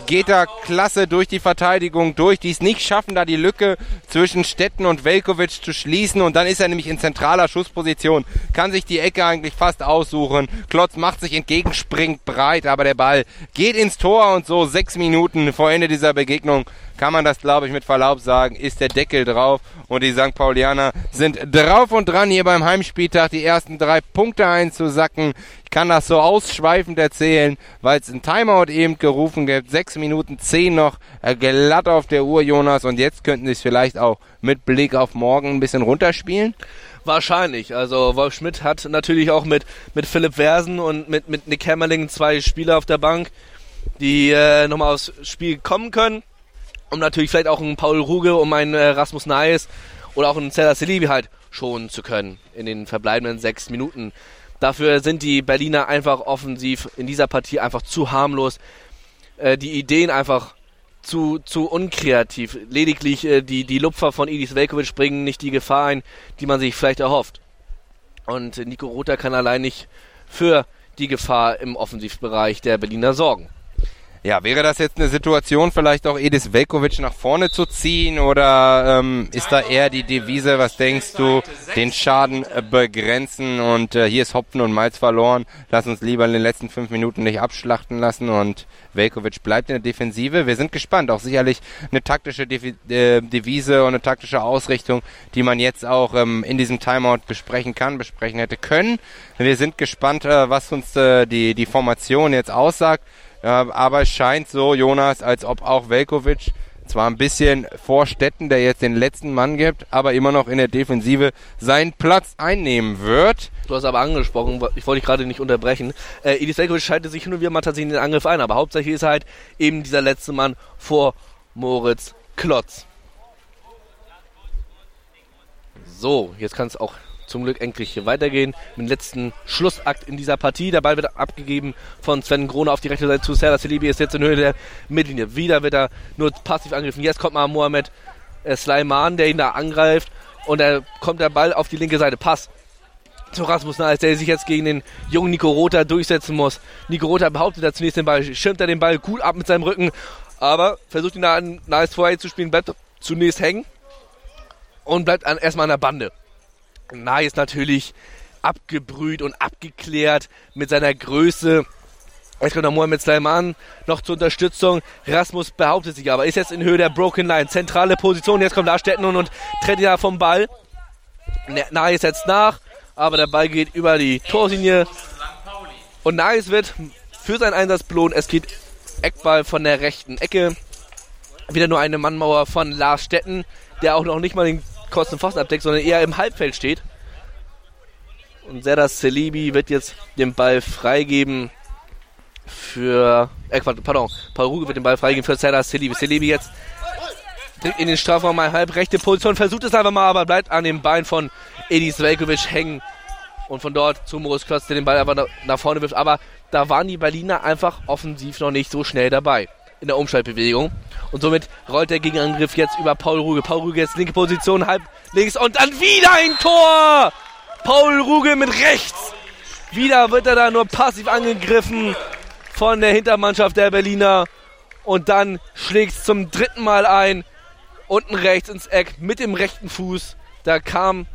Geht da klasse durch die Verteidigung durch, die es nicht schaffen, da die Lücke zwischen Stetten und Velkovic zu schließen. Und dann ist er nämlich in zentraler Schussposition, kann sich die Ecke eigentlich fast aussuchen. Klotz macht sich entgegen, springt breit, aber der Ball geht ins Tor. Und so sechs Minuten vor Ende dieser Begegnung kann man das, glaube ich, mit Verlaub sagen, ist der Deckel drauf und die St. Paulianer sind drauf und dran, hier beim Heimspieltag die ersten drei Punkte einzusacken. Ich kann das so ausschweifend erzählen, weil es ein Timeout eben gerufen gibt. Sechs Minuten zehn noch äh, glatt auf der Uhr, Jonas, und jetzt könnten sie es vielleicht auch mit Blick auf morgen ein bisschen runterspielen. Wahrscheinlich. Also Wolf Schmidt hat natürlich auch mit, mit Philipp Versen und mit, mit Nick Hammerling zwei Spieler auf der Bank, die äh, nochmal aufs Spiel kommen können um natürlich vielleicht auch einen Paul Ruge, um einen äh, Rasmus Neis oder auch einen Cedar Salibi halt schonen zu können in den verbleibenden sechs Minuten. Dafür sind die Berliner einfach offensiv in dieser Partie einfach zu harmlos. Äh, die Ideen einfach zu, zu unkreativ. Lediglich äh, die, die Lupfer von Idis Velkovic bringen nicht die Gefahr ein, die man sich vielleicht erhofft. Und Nico Rother kann allein nicht für die Gefahr im Offensivbereich der Berliner sorgen. Ja, wäre das jetzt eine Situation, vielleicht auch Edis Velkovic nach vorne zu ziehen oder ähm, ist da eher die Devise, was denkst du, den Schaden äh, begrenzen und äh, hier ist Hopfen und Malz verloren, lass uns lieber in den letzten fünf Minuten nicht abschlachten lassen und Velkovic bleibt in der Defensive. Wir sind gespannt, auch sicherlich eine taktische Devi äh, Devise und eine taktische Ausrichtung, die man jetzt auch ähm, in diesem Timeout besprechen kann, besprechen hätte können. Wir sind gespannt, äh, was uns äh, die, die Formation jetzt aussagt. Ja, aber es scheint so, Jonas, als ob auch Velkovic zwar ein bisschen vor Stetten, der jetzt den letzten Mann gibt, aber immer noch in der Defensive seinen Platz einnehmen wird. Du hast aber angesprochen, ich wollte dich gerade nicht unterbrechen. Äh, Idis Velkovic schaltet sich hin und wieder mal tatsächlich in den Angriff ein, aber hauptsächlich ist halt eben dieser letzte Mann vor Moritz Klotz. So, jetzt kann es auch zum Glück endlich weitergehen. Mit dem letzten Schlussakt in dieser Partie. Der Ball wird abgegeben von Sven Krone auf die rechte Seite zu Serra Celebi. Ist jetzt in Höhe der Mittellinie. Wieder wird er nur passiv angegriffen. Jetzt kommt mal Mohamed äh, Sleiman, der ihn da angreift. Und da kommt der Ball auf die linke Seite. Pass zu Rasmus Nahles, der sich jetzt gegen den jungen Nico Rota durchsetzen muss. Nico Rota behauptet da zunächst den Ball, schirmt er den Ball gut ab mit seinem Rücken, aber versucht ihn da an Nahles vorbei zu spielen, bleibt zunächst hängen und bleibt an, erstmal an der Bande. Nah ist natürlich abgebrüht und abgeklärt mit seiner Größe. Jetzt kommt der Mohamed Sleiman noch zur Unterstützung. Rasmus behauptet sich aber, ist jetzt in Höhe der Broken Line. Zentrale Position, jetzt kommt Larstetten und, und trennt ihn vom Ball. Nahe ist jetzt nach, aber der Ball geht über die Torlinie. Und Nahe wird für seinen Einsatz belohnt. Es geht Eckball von der rechten Ecke. Wieder nur eine Mannmauer von Lars Stetten, der auch noch nicht mal den Kosten Pfosten abdeckt, sondern eher im Halbfeld steht. Und Serdar Celebi wird jetzt den Ball freigeben für, äh, pardon, Paul wird den Ball freigeben für Serdar Celebi. Celebi jetzt in den Strafraum mal halb rechte Position, versucht es einfach mal, aber bleibt an dem Bein von Edis Velkovic hängen. Und von dort zu Moritz Klotz, der den Ball einfach nach vorne wirft. Aber da waren die Berliner einfach offensiv noch nicht so schnell dabei in der Umschaltbewegung. Und somit rollt der Gegenangriff jetzt über Paul Ruge. Paul Ruge jetzt linke Position, halb links und dann wieder ein Tor! Paul Ruge mit rechts. Wieder wird er da nur passiv angegriffen von der Hintermannschaft der Berliner. Und dann schlägt es zum dritten Mal ein. Unten rechts ins Eck mit dem rechten Fuß. Da kam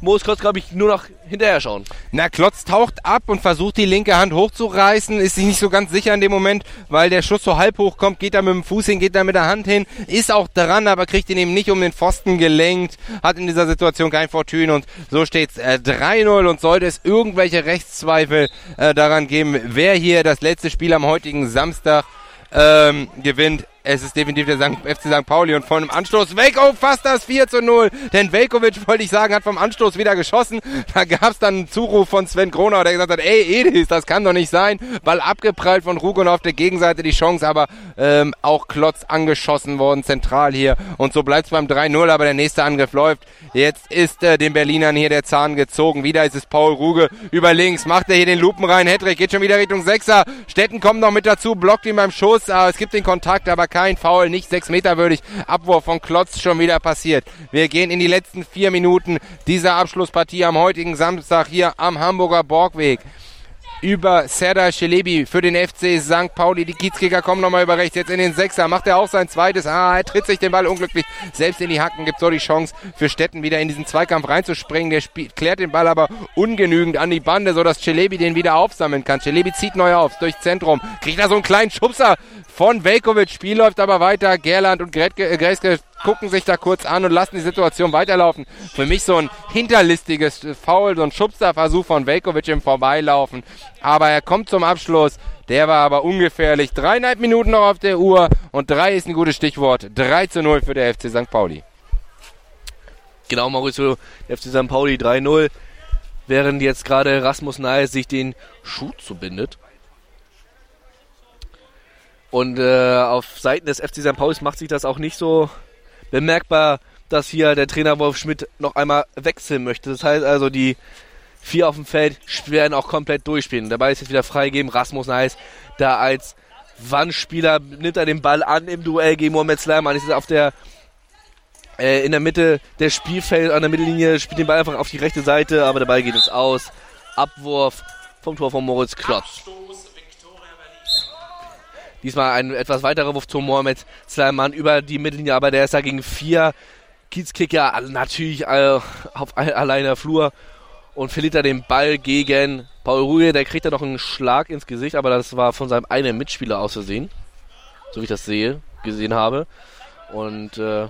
muss Klotz, glaube ich, nur noch hinterher schauen. Na, Klotz taucht ab und versucht die linke Hand hochzureißen, ist sich nicht so ganz sicher in dem Moment, weil der Schuss so halb hoch kommt, geht da mit dem Fuß hin, geht da mit der Hand hin, ist auch dran, aber kriegt ihn eben nicht um den Pfosten gelenkt, hat in dieser Situation kein Fortune und so steht es äh, 3-0 und sollte es irgendwelche Rechtszweifel äh, daran geben, wer hier das letzte Spiel am heutigen Samstag ähm, gewinnt, es ist definitiv der FC St. Pauli und von dem Anstoß Velko fast das 4 zu 0. Denn Velkovic, wollte ich sagen, hat vom Anstoß wieder geschossen. Da gab es dann einen Zuruf von Sven Gronau, der gesagt hat, ey Edis, das kann doch nicht sein. Ball abgeprallt von Rugon auf der Gegenseite die Chance, aber ähm, auch Klotz angeschossen worden, zentral hier. Und so bleibt es beim 3-0, aber der nächste Angriff läuft. Jetzt ist äh, den Berlinern hier der Zahn gezogen. Wieder ist es Paul Ruge über links. Macht er hier den Lupen rein. Hedrick geht schon wieder Richtung Sechser. Stetten kommt noch mit dazu, blockt ihn beim Schuss. Äh, es gibt den Kontakt, aber kein Foul, nicht sechs Meter würdig. Abwurf von Klotz schon wieder passiert. Wir gehen in die letzten vier Minuten dieser Abschlusspartie am heutigen Samstag hier am Hamburger Borgweg über Serdar Celebi für den FC St. Pauli. Die Kiezkicker kommen nochmal über rechts. Jetzt in den Sechser. Macht er auch sein zweites. Ah, er tritt sich den Ball unglücklich selbst in die Hacken. Gibt so die Chance für Stetten wieder in diesen Zweikampf reinzuspringen. Der spielt, klärt den Ball aber ungenügend an die Bande, sodass Celebi den wieder aufsammeln kann. Celebi zieht neu auf durch Zentrum. Kriegt da so einen kleinen Schubser von Velkovic. Spiel läuft aber weiter. Gerland und Gretke, äh, Greske gucken sich da kurz an und lassen die Situation weiterlaufen. Für mich so ein hinterlistiges Foul, so ein Schubsterversuch von Velkovic im Vorbeilaufen. Aber er kommt zum Abschluss. Der war aber ungefährlich. Dreieinhalb Minuten noch auf der Uhr und drei ist ein gutes Stichwort. 3 zu 0 für der FC St. Pauli. Genau, Maurizio, der FC St. Pauli 3-0. Während jetzt gerade Rasmus Nahe sich den Schuh zubindet. Und äh, auf Seiten des FC St. Paulis macht sich das auch nicht so bemerkbar, dass hier der Trainer Wolf Schmidt noch einmal wechseln möchte. Das heißt also, die vier auf dem Feld werden auch komplett durchspielen. Dabei ist jetzt wieder freigegeben. Rasmus Neis da als Wandspieler nimmt er den Ball an im Duell gegen Mohamed Sleiman. Ist auf der äh, in der Mitte des Spielfelds, an der Mittellinie, spielt den Ball einfach auf die rechte Seite, aber Ball geht ins Aus. Abwurf vom Tor von Moritz Klotz. Diesmal ein etwas weiterer Wurf zu Mohamed Sleiman über die Mittellinie, aber der ist da gegen vier Kiezkicker natürlich äh, auf alleiner Flur und verliert er den Ball gegen Paul Ruhe. Der kriegt da noch einen Schlag ins Gesicht, aber das war von seinem einen Mitspieler aus Versehen. So wie ich das sehe, gesehen habe. Und äh,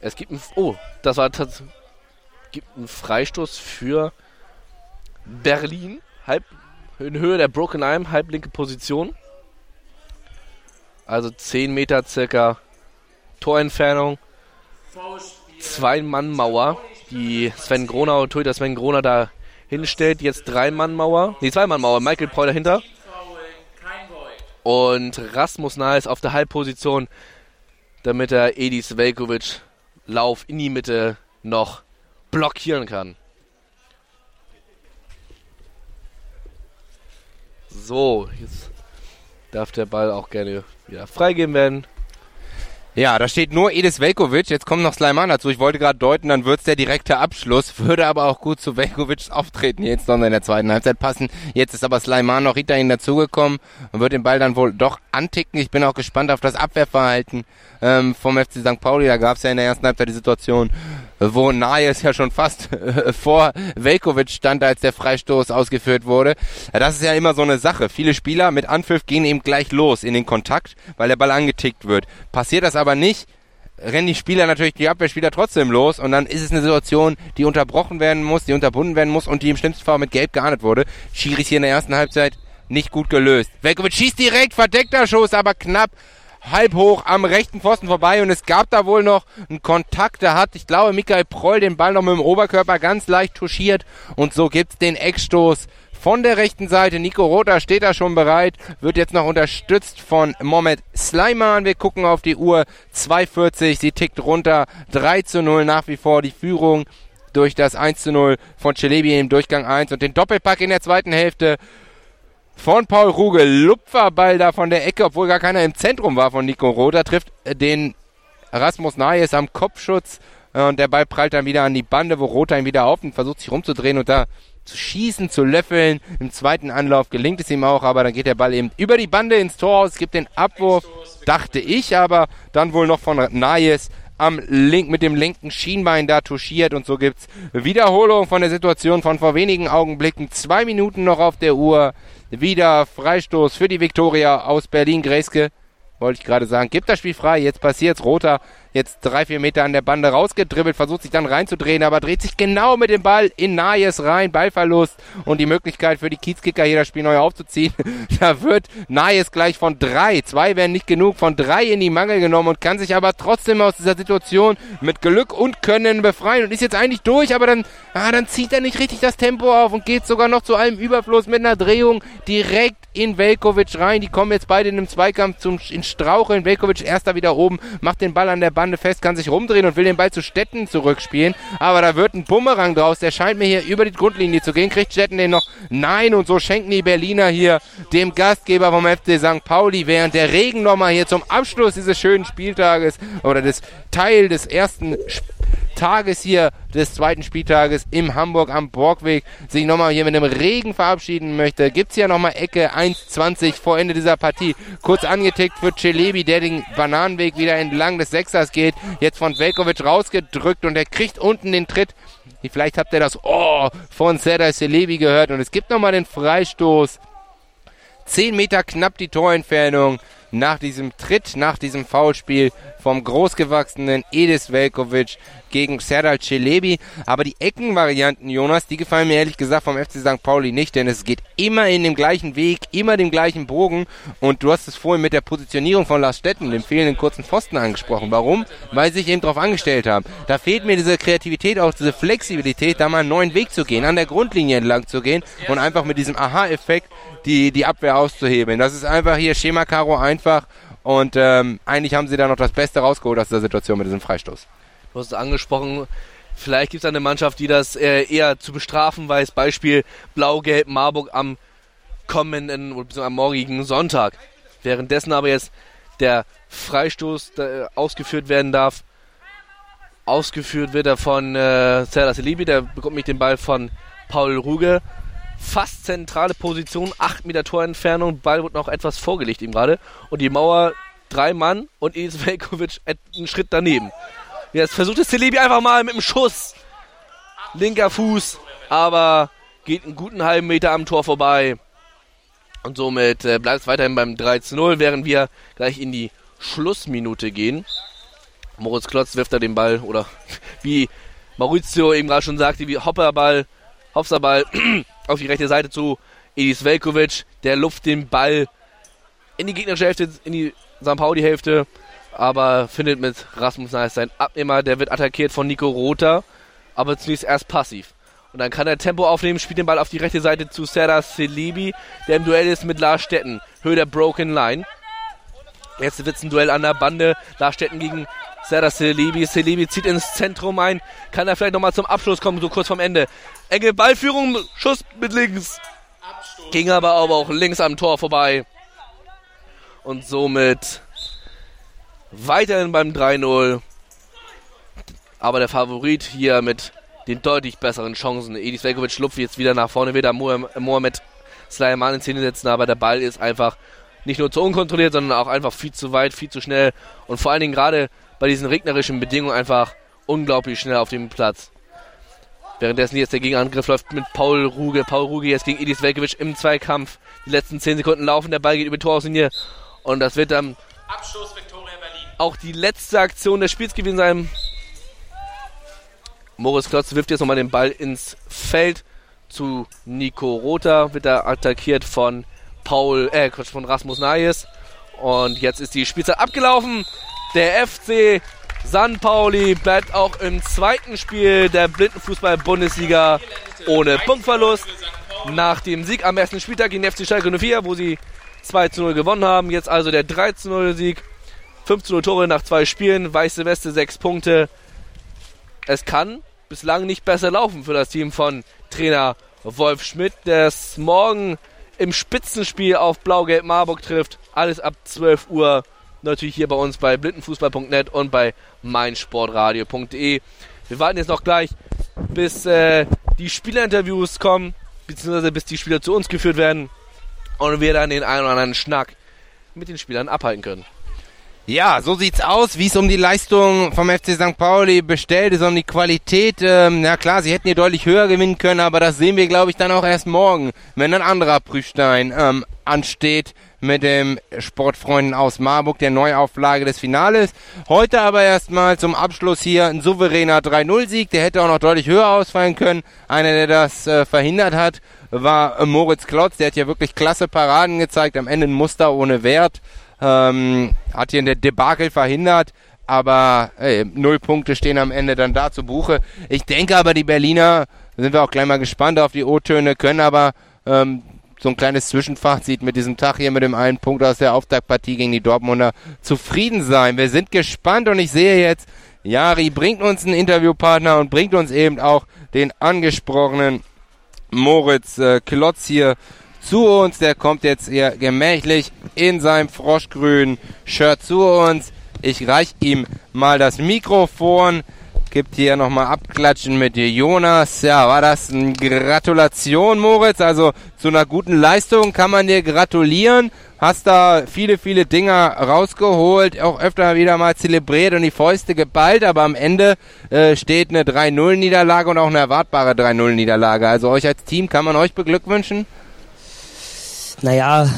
es gibt ein. Oh, das war tatsächlich. gibt einen Freistoß für Berlin. Halb in Höhe der Broken Arm, halblinke Position. Also 10 Meter circa Torentfernung. Zwei-Mann-Mauer, die Sven Gronau, Torhüter Sven Gronau da hinstellt. Jetzt Drei-Mann-Mauer, nee, Zwei-Mann-Mauer, Michael Preu dahinter. Und Rasmus Nahles auf der Halbposition, damit er Edis Velkovic Lauf in die Mitte noch blockieren kann. So, jetzt darf der Ball auch gerne wieder freigeben werden. Ja, da steht nur Edis Velkovic, jetzt kommt noch Sleiman dazu. Ich wollte gerade deuten, dann wird's der direkte Abschluss, würde aber auch gut zu Velkovics Auftreten jetzt noch in der zweiten Halbzeit passen. Jetzt ist aber Sleiman noch hinter ihn dazugekommen und wird den Ball dann wohl doch anticken. Ich bin auch gespannt auf das Abwehrverhalten ähm, vom FC St. Pauli. Da gab's ja in der ersten Halbzeit die Situation, wo Nayes ja schon fast äh, vor Velkovic stand, als der Freistoß ausgeführt wurde. Das ist ja immer so eine Sache. Viele Spieler mit Anpfiff gehen eben gleich los in den Kontakt, weil der Ball angetickt wird. Passiert das aber nicht, rennen die Spieler natürlich, die Abwehrspieler trotzdem los und dann ist es eine Situation, die unterbrochen werden muss, die unterbunden werden muss und die im schlimmsten Fall mit Gelb geahndet wurde. Schiris hier in der ersten Halbzeit nicht gut gelöst. Velkovic schießt direkt, verdeckter Schuss, aber knapp halb hoch am rechten Pfosten vorbei und es gab da wohl noch einen Kontakt. Da hat, ich glaube, Michael Proll den Ball noch mit dem Oberkörper ganz leicht touchiert und so gibt's den Eckstoß von der rechten Seite. Nico Rother steht da schon bereit, wird jetzt noch unterstützt von Mohamed Sleiman. Wir gucken auf die Uhr 2.40, sie tickt runter, 3 zu 0 nach wie vor die Führung durch das 1 zu 0 von Celebi im Durchgang 1 und den Doppelpack in der zweiten Hälfte von Paul Ruge. Lupferball da von der Ecke, obwohl gar keiner im Zentrum war von Nico Roder, trifft den Rasmus Nayes am Kopfschutz und der Ball prallt dann wieder an die Bande, wo Rother ihn wieder auf und versucht sich rumzudrehen und da zu schießen, zu löffeln. Im zweiten Anlauf gelingt es ihm auch, aber dann geht der Ball eben über die Bande ins Tor aus, gibt den Abwurf, dachte ich, aber dann wohl noch von Nayes am Link mit dem linken Schienbein da touchiert und so gibt's Wiederholung von der Situation von vor wenigen Augenblicken. Zwei Minuten noch auf der Uhr. Wieder Freistoß für die Viktoria aus Berlin-Gräske wollte ich gerade sagen. Gibt das Spiel frei, jetzt passiert's. Roter jetzt drei, vier Meter an der Bande rausgedribbelt, versucht sich dann reinzudrehen, aber dreht sich genau mit dem Ball in Nayes rein. Ballverlust und die Möglichkeit für die Kiezkicker hier das Spiel neu aufzuziehen. da wird Nayes gleich von drei, zwei wären nicht genug, von drei in die Mangel genommen und kann sich aber trotzdem aus dieser Situation mit Glück und Können befreien und ist jetzt eigentlich durch, aber dann, ah, dann zieht er nicht richtig das Tempo auf und geht sogar noch zu einem Überfluss mit einer Drehung direkt in Velkovic rein. Die kommen jetzt beide in einem Zweikampf zum, in Straucheln. Velkovic erster wieder oben, macht den Ball an der Bande fest, kann sich rumdrehen und will den Ball zu Stetten zurückspielen. Aber da wird ein Bumerang draus. Der scheint mir hier über die Grundlinie zu gehen. Kriegt Stetten den noch? Nein. Und so schenken die Berliner hier dem Gastgeber vom FC St. Pauli, während der Regen nochmal hier zum Abschluss dieses schönen Spieltages oder des Teil des ersten Spiels Tages hier des zweiten Spieltages im Hamburg am Borgweg sich nochmal hier mit einem Regen verabschieden möchte. Gibt's hier nochmal Ecke 1,20 vor Ende dieser Partie. Kurz angetickt für Celebi, der den Bananenweg wieder entlang des Sechsers geht. Jetzt von Velkovic rausgedrückt und er kriegt unten den Tritt. Vielleicht habt ihr das Oh von Serdar Celebi gehört und es gibt nochmal den Freistoß. 10 Meter knapp die Torentfernung nach diesem Tritt, nach diesem Foulspiel vom großgewachsenen Edis Velkovic gegen Serdal Celebi. Aber die Eckenvarianten, Jonas, die gefallen mir ehrlich gesagt vom FC St. Pauli nicht, denn es geht immer in dem gleichen Weg, immer dem gleichen Bogen. Und du hast es vorhin mit der Positionierung von Lars Stetten, dem fehlenden kurzen Pfosten angesprochen. Warum? Weil sie sich eben darauf angestellt haben. Da fehlt mir diese Kreativität, auch diese Flexibilität, da mal einen neuen Weg zu gehen, an der Grundlinie entlang zu gehen und einfach mit diesem Aha-Effekt die, die Abwehr auszuhebeln. Das ist einfach hier Schema Karo einfach und ähm, eigentlich haben sie da noch das Beste rausgeholt aus der Situation mit diesem Freistoß. Du hast es angesprochen, vielleicht gibt es eine Mannschaft, die das äh, eher zu bestrafen weiß. Beispiel Blau-Gelb Marburg am kommenden oder am morgigen Sonntag. Währenddessen aber jetzt der Freistoß äh, ausgeführt werden darf. Ausgeführt wird er von äh, Serdar Selibi, der bekommt mich den Ball von Paul Ruge fast zentrale Position, 8 Meter Torentfernung, Ball wird noch etwas vorgelegt ihm gerade und die Mauer drei Mann und Edis Velkovic einen Schritt daneben. Jetzt versucht es Celebi einfach mal mit dem Schuss. Linker Fuß, aber geht einen guten halben Meter am Tor vorbei. Und somit äh, bleibt es weiterhin beim 3 zu 0, während wir gleich in die Schlussminute gehen. Moritz Klotz wirft da den Ball, oder wie Maurizio eben gerade schon sagte, wie Hopperball, Hopserball auf die rechte Seite zu Edis Velkovic. Der luft den Ball in die gegnerische Hälfte, in die St. Pauli-Hälfte, aber findet mit Rasmus Neis seinen Abnehmer. Der wird attackiert von Nico Rother, aber zunächst erst passiv. Und dann kann er Tempo aufnehmen, spielt den Ball auf die rechte Seite zu Serdar Selibi, der im Duell ist mit Lars Stetten. Höhe der Broken Line. Jetzt wird es ein Duell an der Bande. Lars Stetten gegen Serdar Selibi. Selibi zieht ins Zentrum ein. Kann er vielleicht nochmal zum Abschluss kommen, so kurz vorm Ende. Enge Ballführung, Schuss mit links. Ging aber, aber auch links am Tor vorbei. Und somit weiterhin beim 3-0. Aber der Favorit hier mit den deutlich besseren Chancen. Edis Velkovic schlupft jetzt wieder nach vorne, wieder Mohamed Sleiman in Szene setzen, aber der Ball ist einfach nicht nur zu unkontrolliert, sondern auch einfach viel zu weit, viel zu schnell und vor allen Dingen gerade bei diesen regnerischen Bedingungen einfach unglaublich schnell auf dem Platz. Währenddessen jetzt der Gegenangriff läuft mit Paul Ruge. Paul Ruge jetzt gegen Edis Velkovic im Zweikampf. Die letzten 10 Sekunden laufen, der Ball geht über die Torauslinie. Und das wird dann Abstoß auch die letzte Aktion des Spiels gewesen sein. Moritz Klotz wirft jetzt nochmal den Ball ins Feld zu Nico Rother. Wird da attackiert von Paul, äh, von Rasmus Nayes. Und jetzt ist die Spielzeit abgelaufen. Der FC San Pauli bleibt auch im zweiten Spiel der Blindenfußball-Bundesliga ohne Punktverlust. Nach dem Sieg am ersten Spieltag gegen FC Schalke 04, wo sie 2 zu 0 gewonnen haben. Jetzt also der 3 zu 0 Sieg. 5 zu 0 Tore nach zwei Spielen. Weiße Weste 6 Punkte. Es kann bislang nicht besser laufen für das Team von Trainer Wolf Schmidt, der es morgen im Spitzenspiel auf Blau-Gelb Marburg trifft. Alles ab 12 Uhr natürlich hier bei uns bei blindenfußball.net und bei meinsportradio.de. Wir warten jetzt noch gleich, bis äh, die Spielerinterviews kommen, beziehungsweise bis die Spieler zu uns geführt werden und wir dann den einen oder anderen Schnack mit den Spielern abhalten können. Ja, so sieht's aus, wie es um die Leistung vom FC St. Pauli bestellt ist, um die Qualität. Ähm, na klar, sie hätten hier deutlich höher gewinnen können, aber das sehen wir, glaube ich, dann auch erst morgen, wenn ein anderer Prüfstein ähm, ansteht mit dem Sportfreunden aus Marburg, der Neuauflage des Finales. Heute aber erstmal zum Abschluss hier ein souveräner 3-0-Sieg. Der hätte auch noch deutlich höher ausfallen können. Einer, der das äh, verhindert hat, war äh, Moritz Klotz. Der hat ja wirklich klasse Paraden gezeigt. Am Ende ein Muster ohne Wert. Ähm, hat hier in der Debakel verhindert. Aber ey, null Punkte stehen am Ende dann da zu Buche. Ich denke aber, die Berliner, sind wir auch gleich mal gespannt auf die O-Töne, können aber ähm, so ein kleines Zwischenfazit mit diesem Tag hier mit dem einen Punkt aus der Auftaktpartie gegen die Dortmunder zufrieden sein. Wir sind gespannt und ich sehe jetzt, Jari bringt uns einen Interviewpartner und bringt uns eben auch den angesprochenen Moritz äh, Klotz hier zu uns. Der kommt jetzt hier gemächlich in seinem froschgrünen Shirt zu uns. Ich reich ihm mal das Mikrofon. Gibt hier nochmal Abklatschen mit dir, Jonas. Ja, war das eine Gratulation, Moritz? Also zu einer guten Leistung kann man dir gratulieren. Hast da viele, viele Dinger rausgeholt, auch öfter wieder mal zelebriert und die Fäuste geballt, aber am Ende äh, steht eine 3-0-Niederlage und auch eine erwartbare 3-0-Niederlage. Also euch als Team kann man euch beglückwünschen? Naja,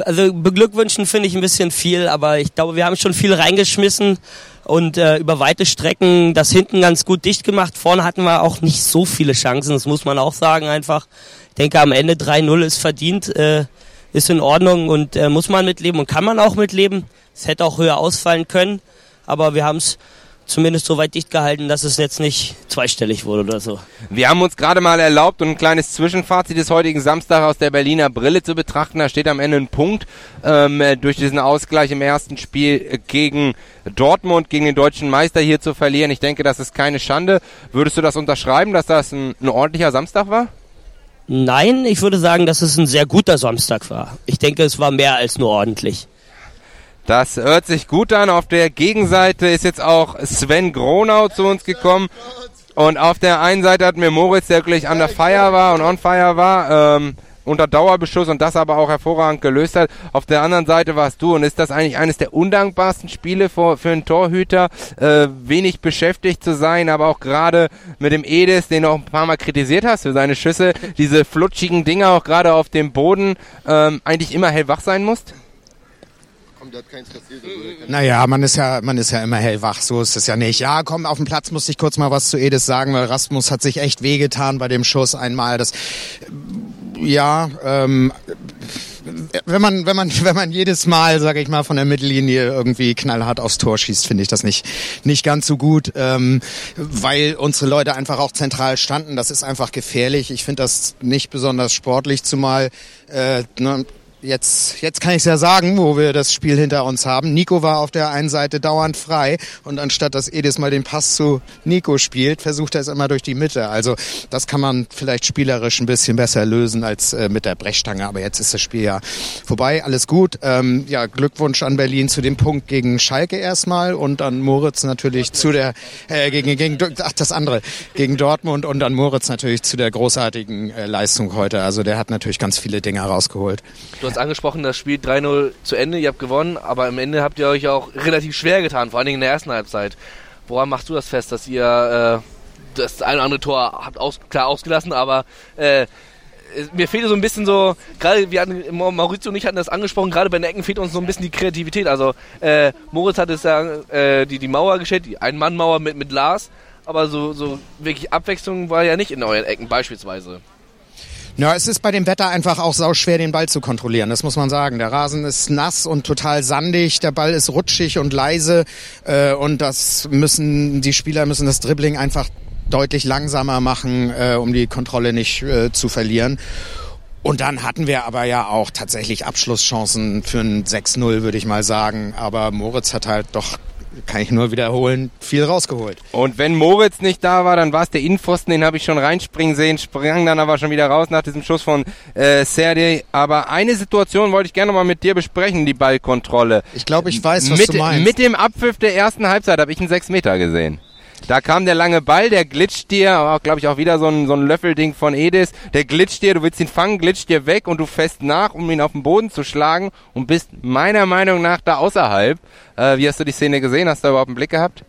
also beglückwünschen finde ich ein bisschen viel, aber ich glaube, wir haben schon viel reingeschmissen und äh, über weite Strecken das hinten ganz gut dicht gemacht. Vorne hatten wir auch nicht so viele Chancen, das muss man auch sagen einfach. Ich denke, am Ende 3-0 ist verdient, äh, ist in Ordnung und äh, muss man mitleben und kann man auch mitleben. Es hätte auch höher ausfallen können, aber wir haben es zumindest so weit dicht gehalten, dass es jetzt nicht zweistellig wurde oder so. Wir haben uns gerade mal erlaubt, ein kleines Zwischenfazit des heutigen Samstag aus der Berliner Brille zu betrachten. Da steht am Ende ein Punkt ähm, durch diesen Ausgleich im ersten Spiel gegen Dortmund, gegen den deutschen Meister hier zu verlieren. Ich denke, das ist keine Schande. Würdest du das unterschreiben, dass das ein, ein ordentlicher Samstag war? Nein, ich würde sagen, dass es ein sehr guter Samstag war. Ich denke, es war mehr als nur ordentlich. Das hört sich gut an. Auf der Gegenseite ist jetzt auch Sven Gronau zu uns gekommen. Und auf der einen Seite hatten wir Moritz, der wirklich an der Feier war und on fire war, ähm, unter Dauerbeschuss und das aber auch hervorragend gelöst hat. Auf der anderen Seite warst du und ist das eigentlich eines der undankbarsten Spiele für, für einen Torhüter, äh, wenig beschäftigt zu sein, aber auch gerade mit dem Edis, den du auch ein paar Mal kritisiert hast für seine Schüsse, diese flutschigen Dinger auch gerade auf dem Boden, ähm, eigentlich immer hellwach sein musst? Der hat keins kassiert. Naja, man ist ja, man ist ja immer hellwach, so ist es ja nicht. Ja, komm, auf dem Platz musste ich kurz mal was zu Edis sagen, weil Rasmus hat sich echt wehgetan bei dem Schuss einmal. Das, ja, ähm, wenn man, wenn man, wenn man jedes Mal, sage ich mal, von der Mittellinie irgendwie knallhart aufs Tor schießt, finde ich das nicht, nicht ganz so gut, ähm, weil unsere Leute einfach auch zentral standen. Das ist einfach gefährlich. Ich finde das nicht besonders sportlich, zumal äh, ne, jetzt, jetzt kann ich es ja sagen, wo wir das Spiel hinter uns haben. Nico war auf der einen Seite dauernd frei und anstatt dass Edis mal den Pass zu Nico spielt, versucht er es immer durch die Mitte. Also das kann man vielleicht spielerisch ein bisschen besser lösen als äh, mit der Brechstange. Aber jetzt ist das Spiel ja vorbei, alles gut. Ähm, ja, Glückwunsch an Berlin zu dem Punkt gegen Schalke erstmal und an Moritz natürlich zu der äh, gegen gegen ach das andere gegen Dortmund und an Moritz natürlich zu der großartigen äh, Leistung heute. Also der hat natürlich ganz viele Dinge rausgeholt. Hast angesprochen, das Spiel 3-0 zu Ende, ihr habt gewonnen, aber am Ende habt ihr euch auch relativ schwer getan, vor allen Dingen in der ersten Halbzeit. Woran machst du das fest, dass ihr äh, das ein oder andere Tor habt aus, klar ausgelassen, aber äh, mir fehlt so ein bisschen so, gerade wir hatten, Maurizio und ich hatten das angesprochen, gerade bei den Ecken fehlt uns so ein bisschen die Kreativität. Also äh, Moritz hat es ja äh, die, die Mauer gestellt, die Ein-Mann-Mauer mit, mit Lars, aber so, so wirklich Abwechslung war ja nicht in euren Ecken beispielsweise. Ja, es ist bei dem Wetter einfach auch sau schwer, den Ball zu kontrollieren. Das muss man sagen. Der Rasen ist nass und total sandig. Der Ball ist rutschig und leise. Äh, und das müssen, die Spieler müssen das Dribbling einfach deutlich langsamer machen, äh, um die Kontrolle nicht äh, zu verlieren. Und dann hatten wir aber ja auch tatsächlich Abschlusschancen für ein 6-0, würde ich mal sagen. Aber Moritz hat halt doch kann ich nur wiederholen, viel rausgeholt. Und wenn Moritz nicht da war, dann war es der Innenpfosten, den habe ich schon reinspringen sehen, sprang dann aber schon wieder raus nach diesem Schuss von äh, Serdi. Aber eine Situation wollte ich gerne mal mit dir besprechen, die Ballkontrolle. Ich glaube, ich weiß, was mit, du meinst. Mit dem Abpfiff der ersten Halbzeit habe ich einen 6 Meter gesehen. Da kam der lange Ball, der glitscht dir, glaube ich auch wieder so ein, so ein Löffelding von Edis. Der glitscht dir, du willst ihn fangen, glitscht dir weg und du fährst nach, um ihn auf den Boden zu schlagen und bist meiner Meinung nach da außerhalb. Äh, wie hast du die Szene gesehen? Hast du da überhaupt einen Blick gehabt?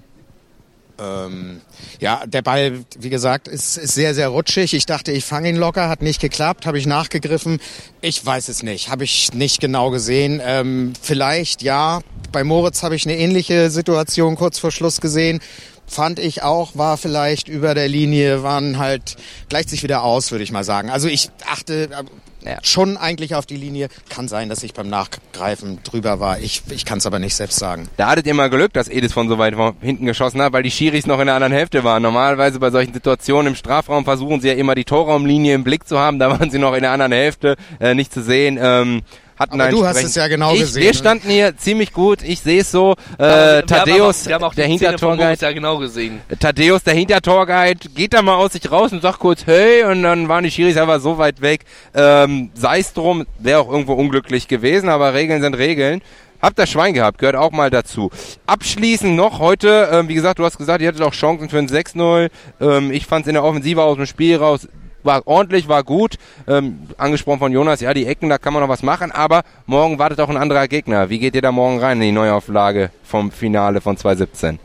Ähm, ja, der Ball, wie gesagt, ist, ist sehr, sehr rutschig. Ich dachte, ich fange ihn locker, hat nicht geklappt, habe ich nachgegriffen. Ich weiß es nicht, habe ich nicht genau gesehen. Ähm, vielleicht ja, bei Moritz habe ich eine ähnliche Situation kurz vor Schluss gesehen fand ich auch, war vielleicht über der Linie, waren halt, gleicht sich wieder aus, würde ich mal sagen. Also ich achte äh, ja. schon eigentlich auf die Linie. Kann sein, dass ich beim Nachgreifen drüber war. Ich, ich kann es aber nicht selbst sagen. Da hattet ihr mal Glück, dass Edis von so weit hinten geschossen hat, weil die Schiris noch in der anderen Hälfte waren. Normalerweise bei solchen Situationen im Strafraum versuchen sie ja immer die Torraumlinie im Blick zu haben. Da waren sie noch in der anderen Hälfte äh, nicht zu sehen. Ähm, hatten Aber du hast es ja genau ich, gesehen. Wir ne? standen hier ziemlich gut. Ich sehe es so. Äh, Thaddeus, der Hintertorguide. ja genau gesehen. Thaddeus, der Hintertorguide, geht da mal aus sich raus und sagt kurz, hey, und dann waren die Schiris aber so weit weg. Ähm, Sei es drum, wäre auch irgendwo unglücklich gewesen, aber Regeln sind Regeln. Habt das Schwein gehabt, gehört auch mal dazu. Abschließend noch heute, ähm, wie gesagt, du hast gesagt, ihr hattet auch Chancen für ein 6-0. Ähm, ich fand es in der Offensive aus dem Spiel raus war ordentlich, war gut. Ähm, angesprochen von Jonas, ja, die Ecken, da kann man noch was machen, aber morgen wartet auch ein anderer Gegner. Wie geht ihr da morgen rein in die Neuauflage vom Finale von 2017?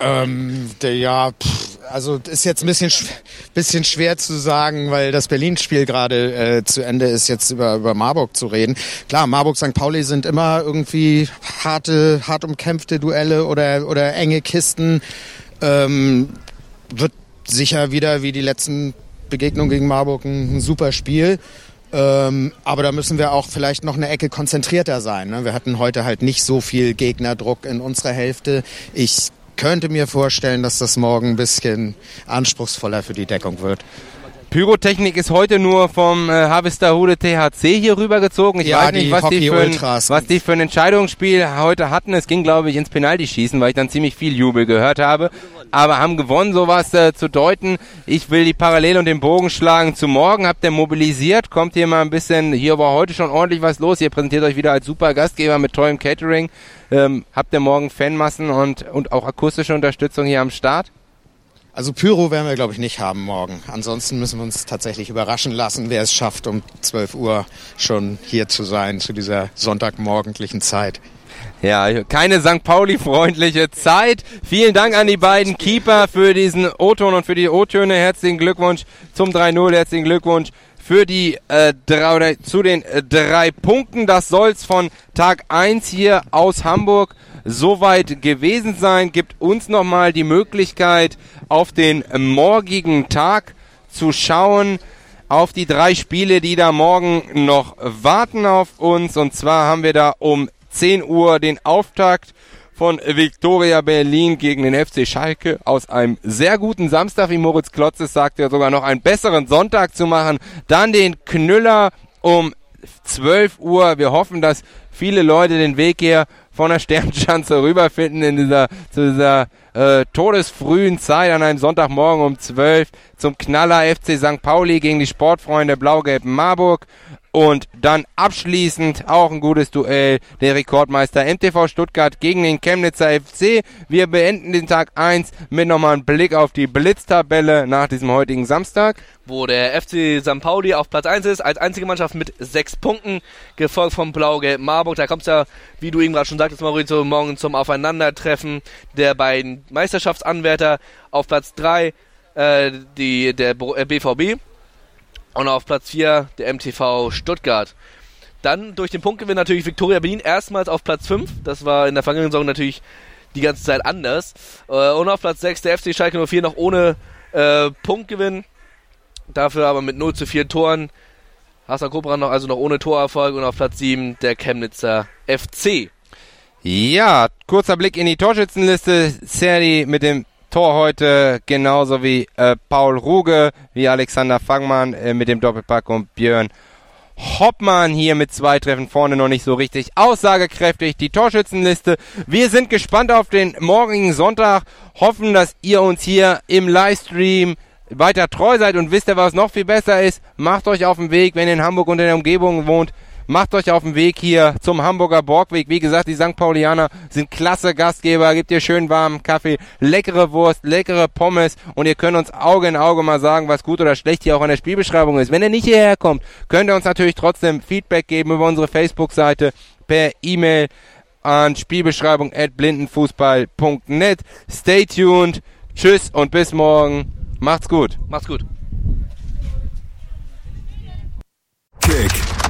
Ähm, der, ja, pff, also ist jetzt ein bisschen, bisschen schwer zu sagen, weil das Berlin-Spiel gerade äh, zu Ende ist, jetzt über, über Marburg zu reden. Klar, Marburg, St. Pauli sind immer irgendwie harte, hart umkämpfte Duelle oder, oder enge Kisten. Ähm, wird sicher wieder wie die letzten Begegnungen gegen Marburg ein, ein super Spiel. Ähm, aber da müssen wir auch vielleicht noch eine Ecke konzentrierter sein. Ne? Wir hatten heute halt nicht so viel Gegnerdruck in unserer Hälfte. Ich könnte mir vorstellen, dass das morgen ein bisschen anspruchsvoller für die Deckung wird. Pyrotechnik ist heute nur vom äh, Harvesterhude THC hier rübergezogen. Ich ja, weiß nicht, was die, ein, was die für ein Entscheidungsspiel heute hatten. Es ging, glaube ich, ins Penaltyschießen, weil ich dann ziemlich viel Jubel gehört habe. Aber haben gewonnen, sowas äh, zu deuten. Ich will die Parallele und den Bogen schlagen zu morgen. Habt ihr mobilisiert? Kommt hier mal ein bisschen, hier war heute schon ordentlich was los. Ihr präsentiert euch wieder als super Gastgeber mit tollem Catering. Ähm, habt ihr morgen Fanmassen und, und auch akustische Unterstützung hier am Start? Also Pyro werden wir, glaube ich, nicht haben morgen. Ansonsten müssen wir uns tatsächlich überraschen lassen, wer es schafft, um 12 Uhr schon hier zu sein, zu dieser sonntagmorgendlichen Zeit. Ja, keine St. Pauli-freundliche Zeit. Vielen Dank an die beiden Keeper für diesen O-Ton und für die O-Töne. Herzlichen Glückwunsch zum 3-0. Herzlichen Glückwunsch für die äh, drei, oder zu den äh, drei Punkten. Das soll's von Tag 1 hier aus Hamburg soweit gewesen sein, gibt uns nochmal die Möglichkeit, auf den morgigen Tag zu schauen, auf die drei Spiele, die da morgen noch warten auf uns. Und zwar haben wir da um 10 Uhr den Auftakt von Viktoria Berlin gegen den FC Schalke aus einem sehr guten Samstag, wie Moritz Klotzes sagt, ja sogar noch einen besseren Sonntag zu machen. Dann den Knüller um 12 Uhr. Wir hoffen, dass viele Leute den Weg hier von der Sternschanze rüberfinden in dieser, zu dieser äh, todesfrühen Zeit an einem Sonntagmorgen um 12 zum Knaller FC St. Pauli gegen die Sportfreunde Blau-Gelb Marburg. Und dann abschließend auch ein gutes Duell der Rekordmeister MTV Stuttgart gegen den Chemnitzer FC. Wir beenden den Tag 1 mit nochmal einem Blick auf die Blitztabelle nach diesem heutigen Samstag. Wo der FC St. Pauli auf Platz 1 ist, als einzige Mannschaft mit 6 Punkten, gefolgt vom Blau-Gelb Marburg. Da kommt es ja, wie du eben gerade schon sagtest, Maurizio, morgen zum Aufeinandertreffen der beiden Meisterschaftsanwärter auf Platz 3, äh, die, der BVB äh, und auf Platz 4 der MTV Stuttgart. Dann durch den Punktgewinn natürlich Viktoria Berlin erstmals auf Platz 5. Das war in der vergangenen Saison natürlich die ganze Zeit anders. Äh, und auf Platz 6 der FC Schalke 04 noch ohne äh, Punktgewinn. Dafür aber mit 0 zu 4 Toren. Hassan Kobra noch also noch ohne Torerfolg und auf Platz 7 der Chemnitzer FC. Ja, kurzer Blick in die Torschützenliste. Serdi mit dem Tor heute, genauso wie äh, Paul Ruge, wie Alexander Fangmann äh, mit dem Doppelpack und Björn Hoppmann hier mit zwei Treffen vorne noch nicht so richtig aussagekräftig. Die Torschützenliste. Wir sind gespannt auf den morgigen Sonntag. Hoffen, dass ihr uns hier im Livestream weiter treu seid und wisst ihr, was noch viel besser ist. Macht euch auf den Weg, wenn ihr in Hamburg und in der Umgebung wohnt. Macht euch auf den Weg hier zum Hamburger Borgweg. Wie gesagt, die St. Paulianer sind klasse Gastgeber. Gebt ihr schön warmen Kaffee, leckere Wurst, leckere Pommes und ihr könnt uns Auge in Auge mal sagen, was gut oder schlecht hier auch an der Spielbeschreibung ist. Wenn ihr nicht hierher kommt, könnt ihr uns natürlich trotzdem Feedback geben über unsere Facebook-Seite per E-Mail an Spielbeschreibung at blindenfußball.net. Stay tuned. Tschüss und bis morgen. Macht's gut. Macht's gut. Kick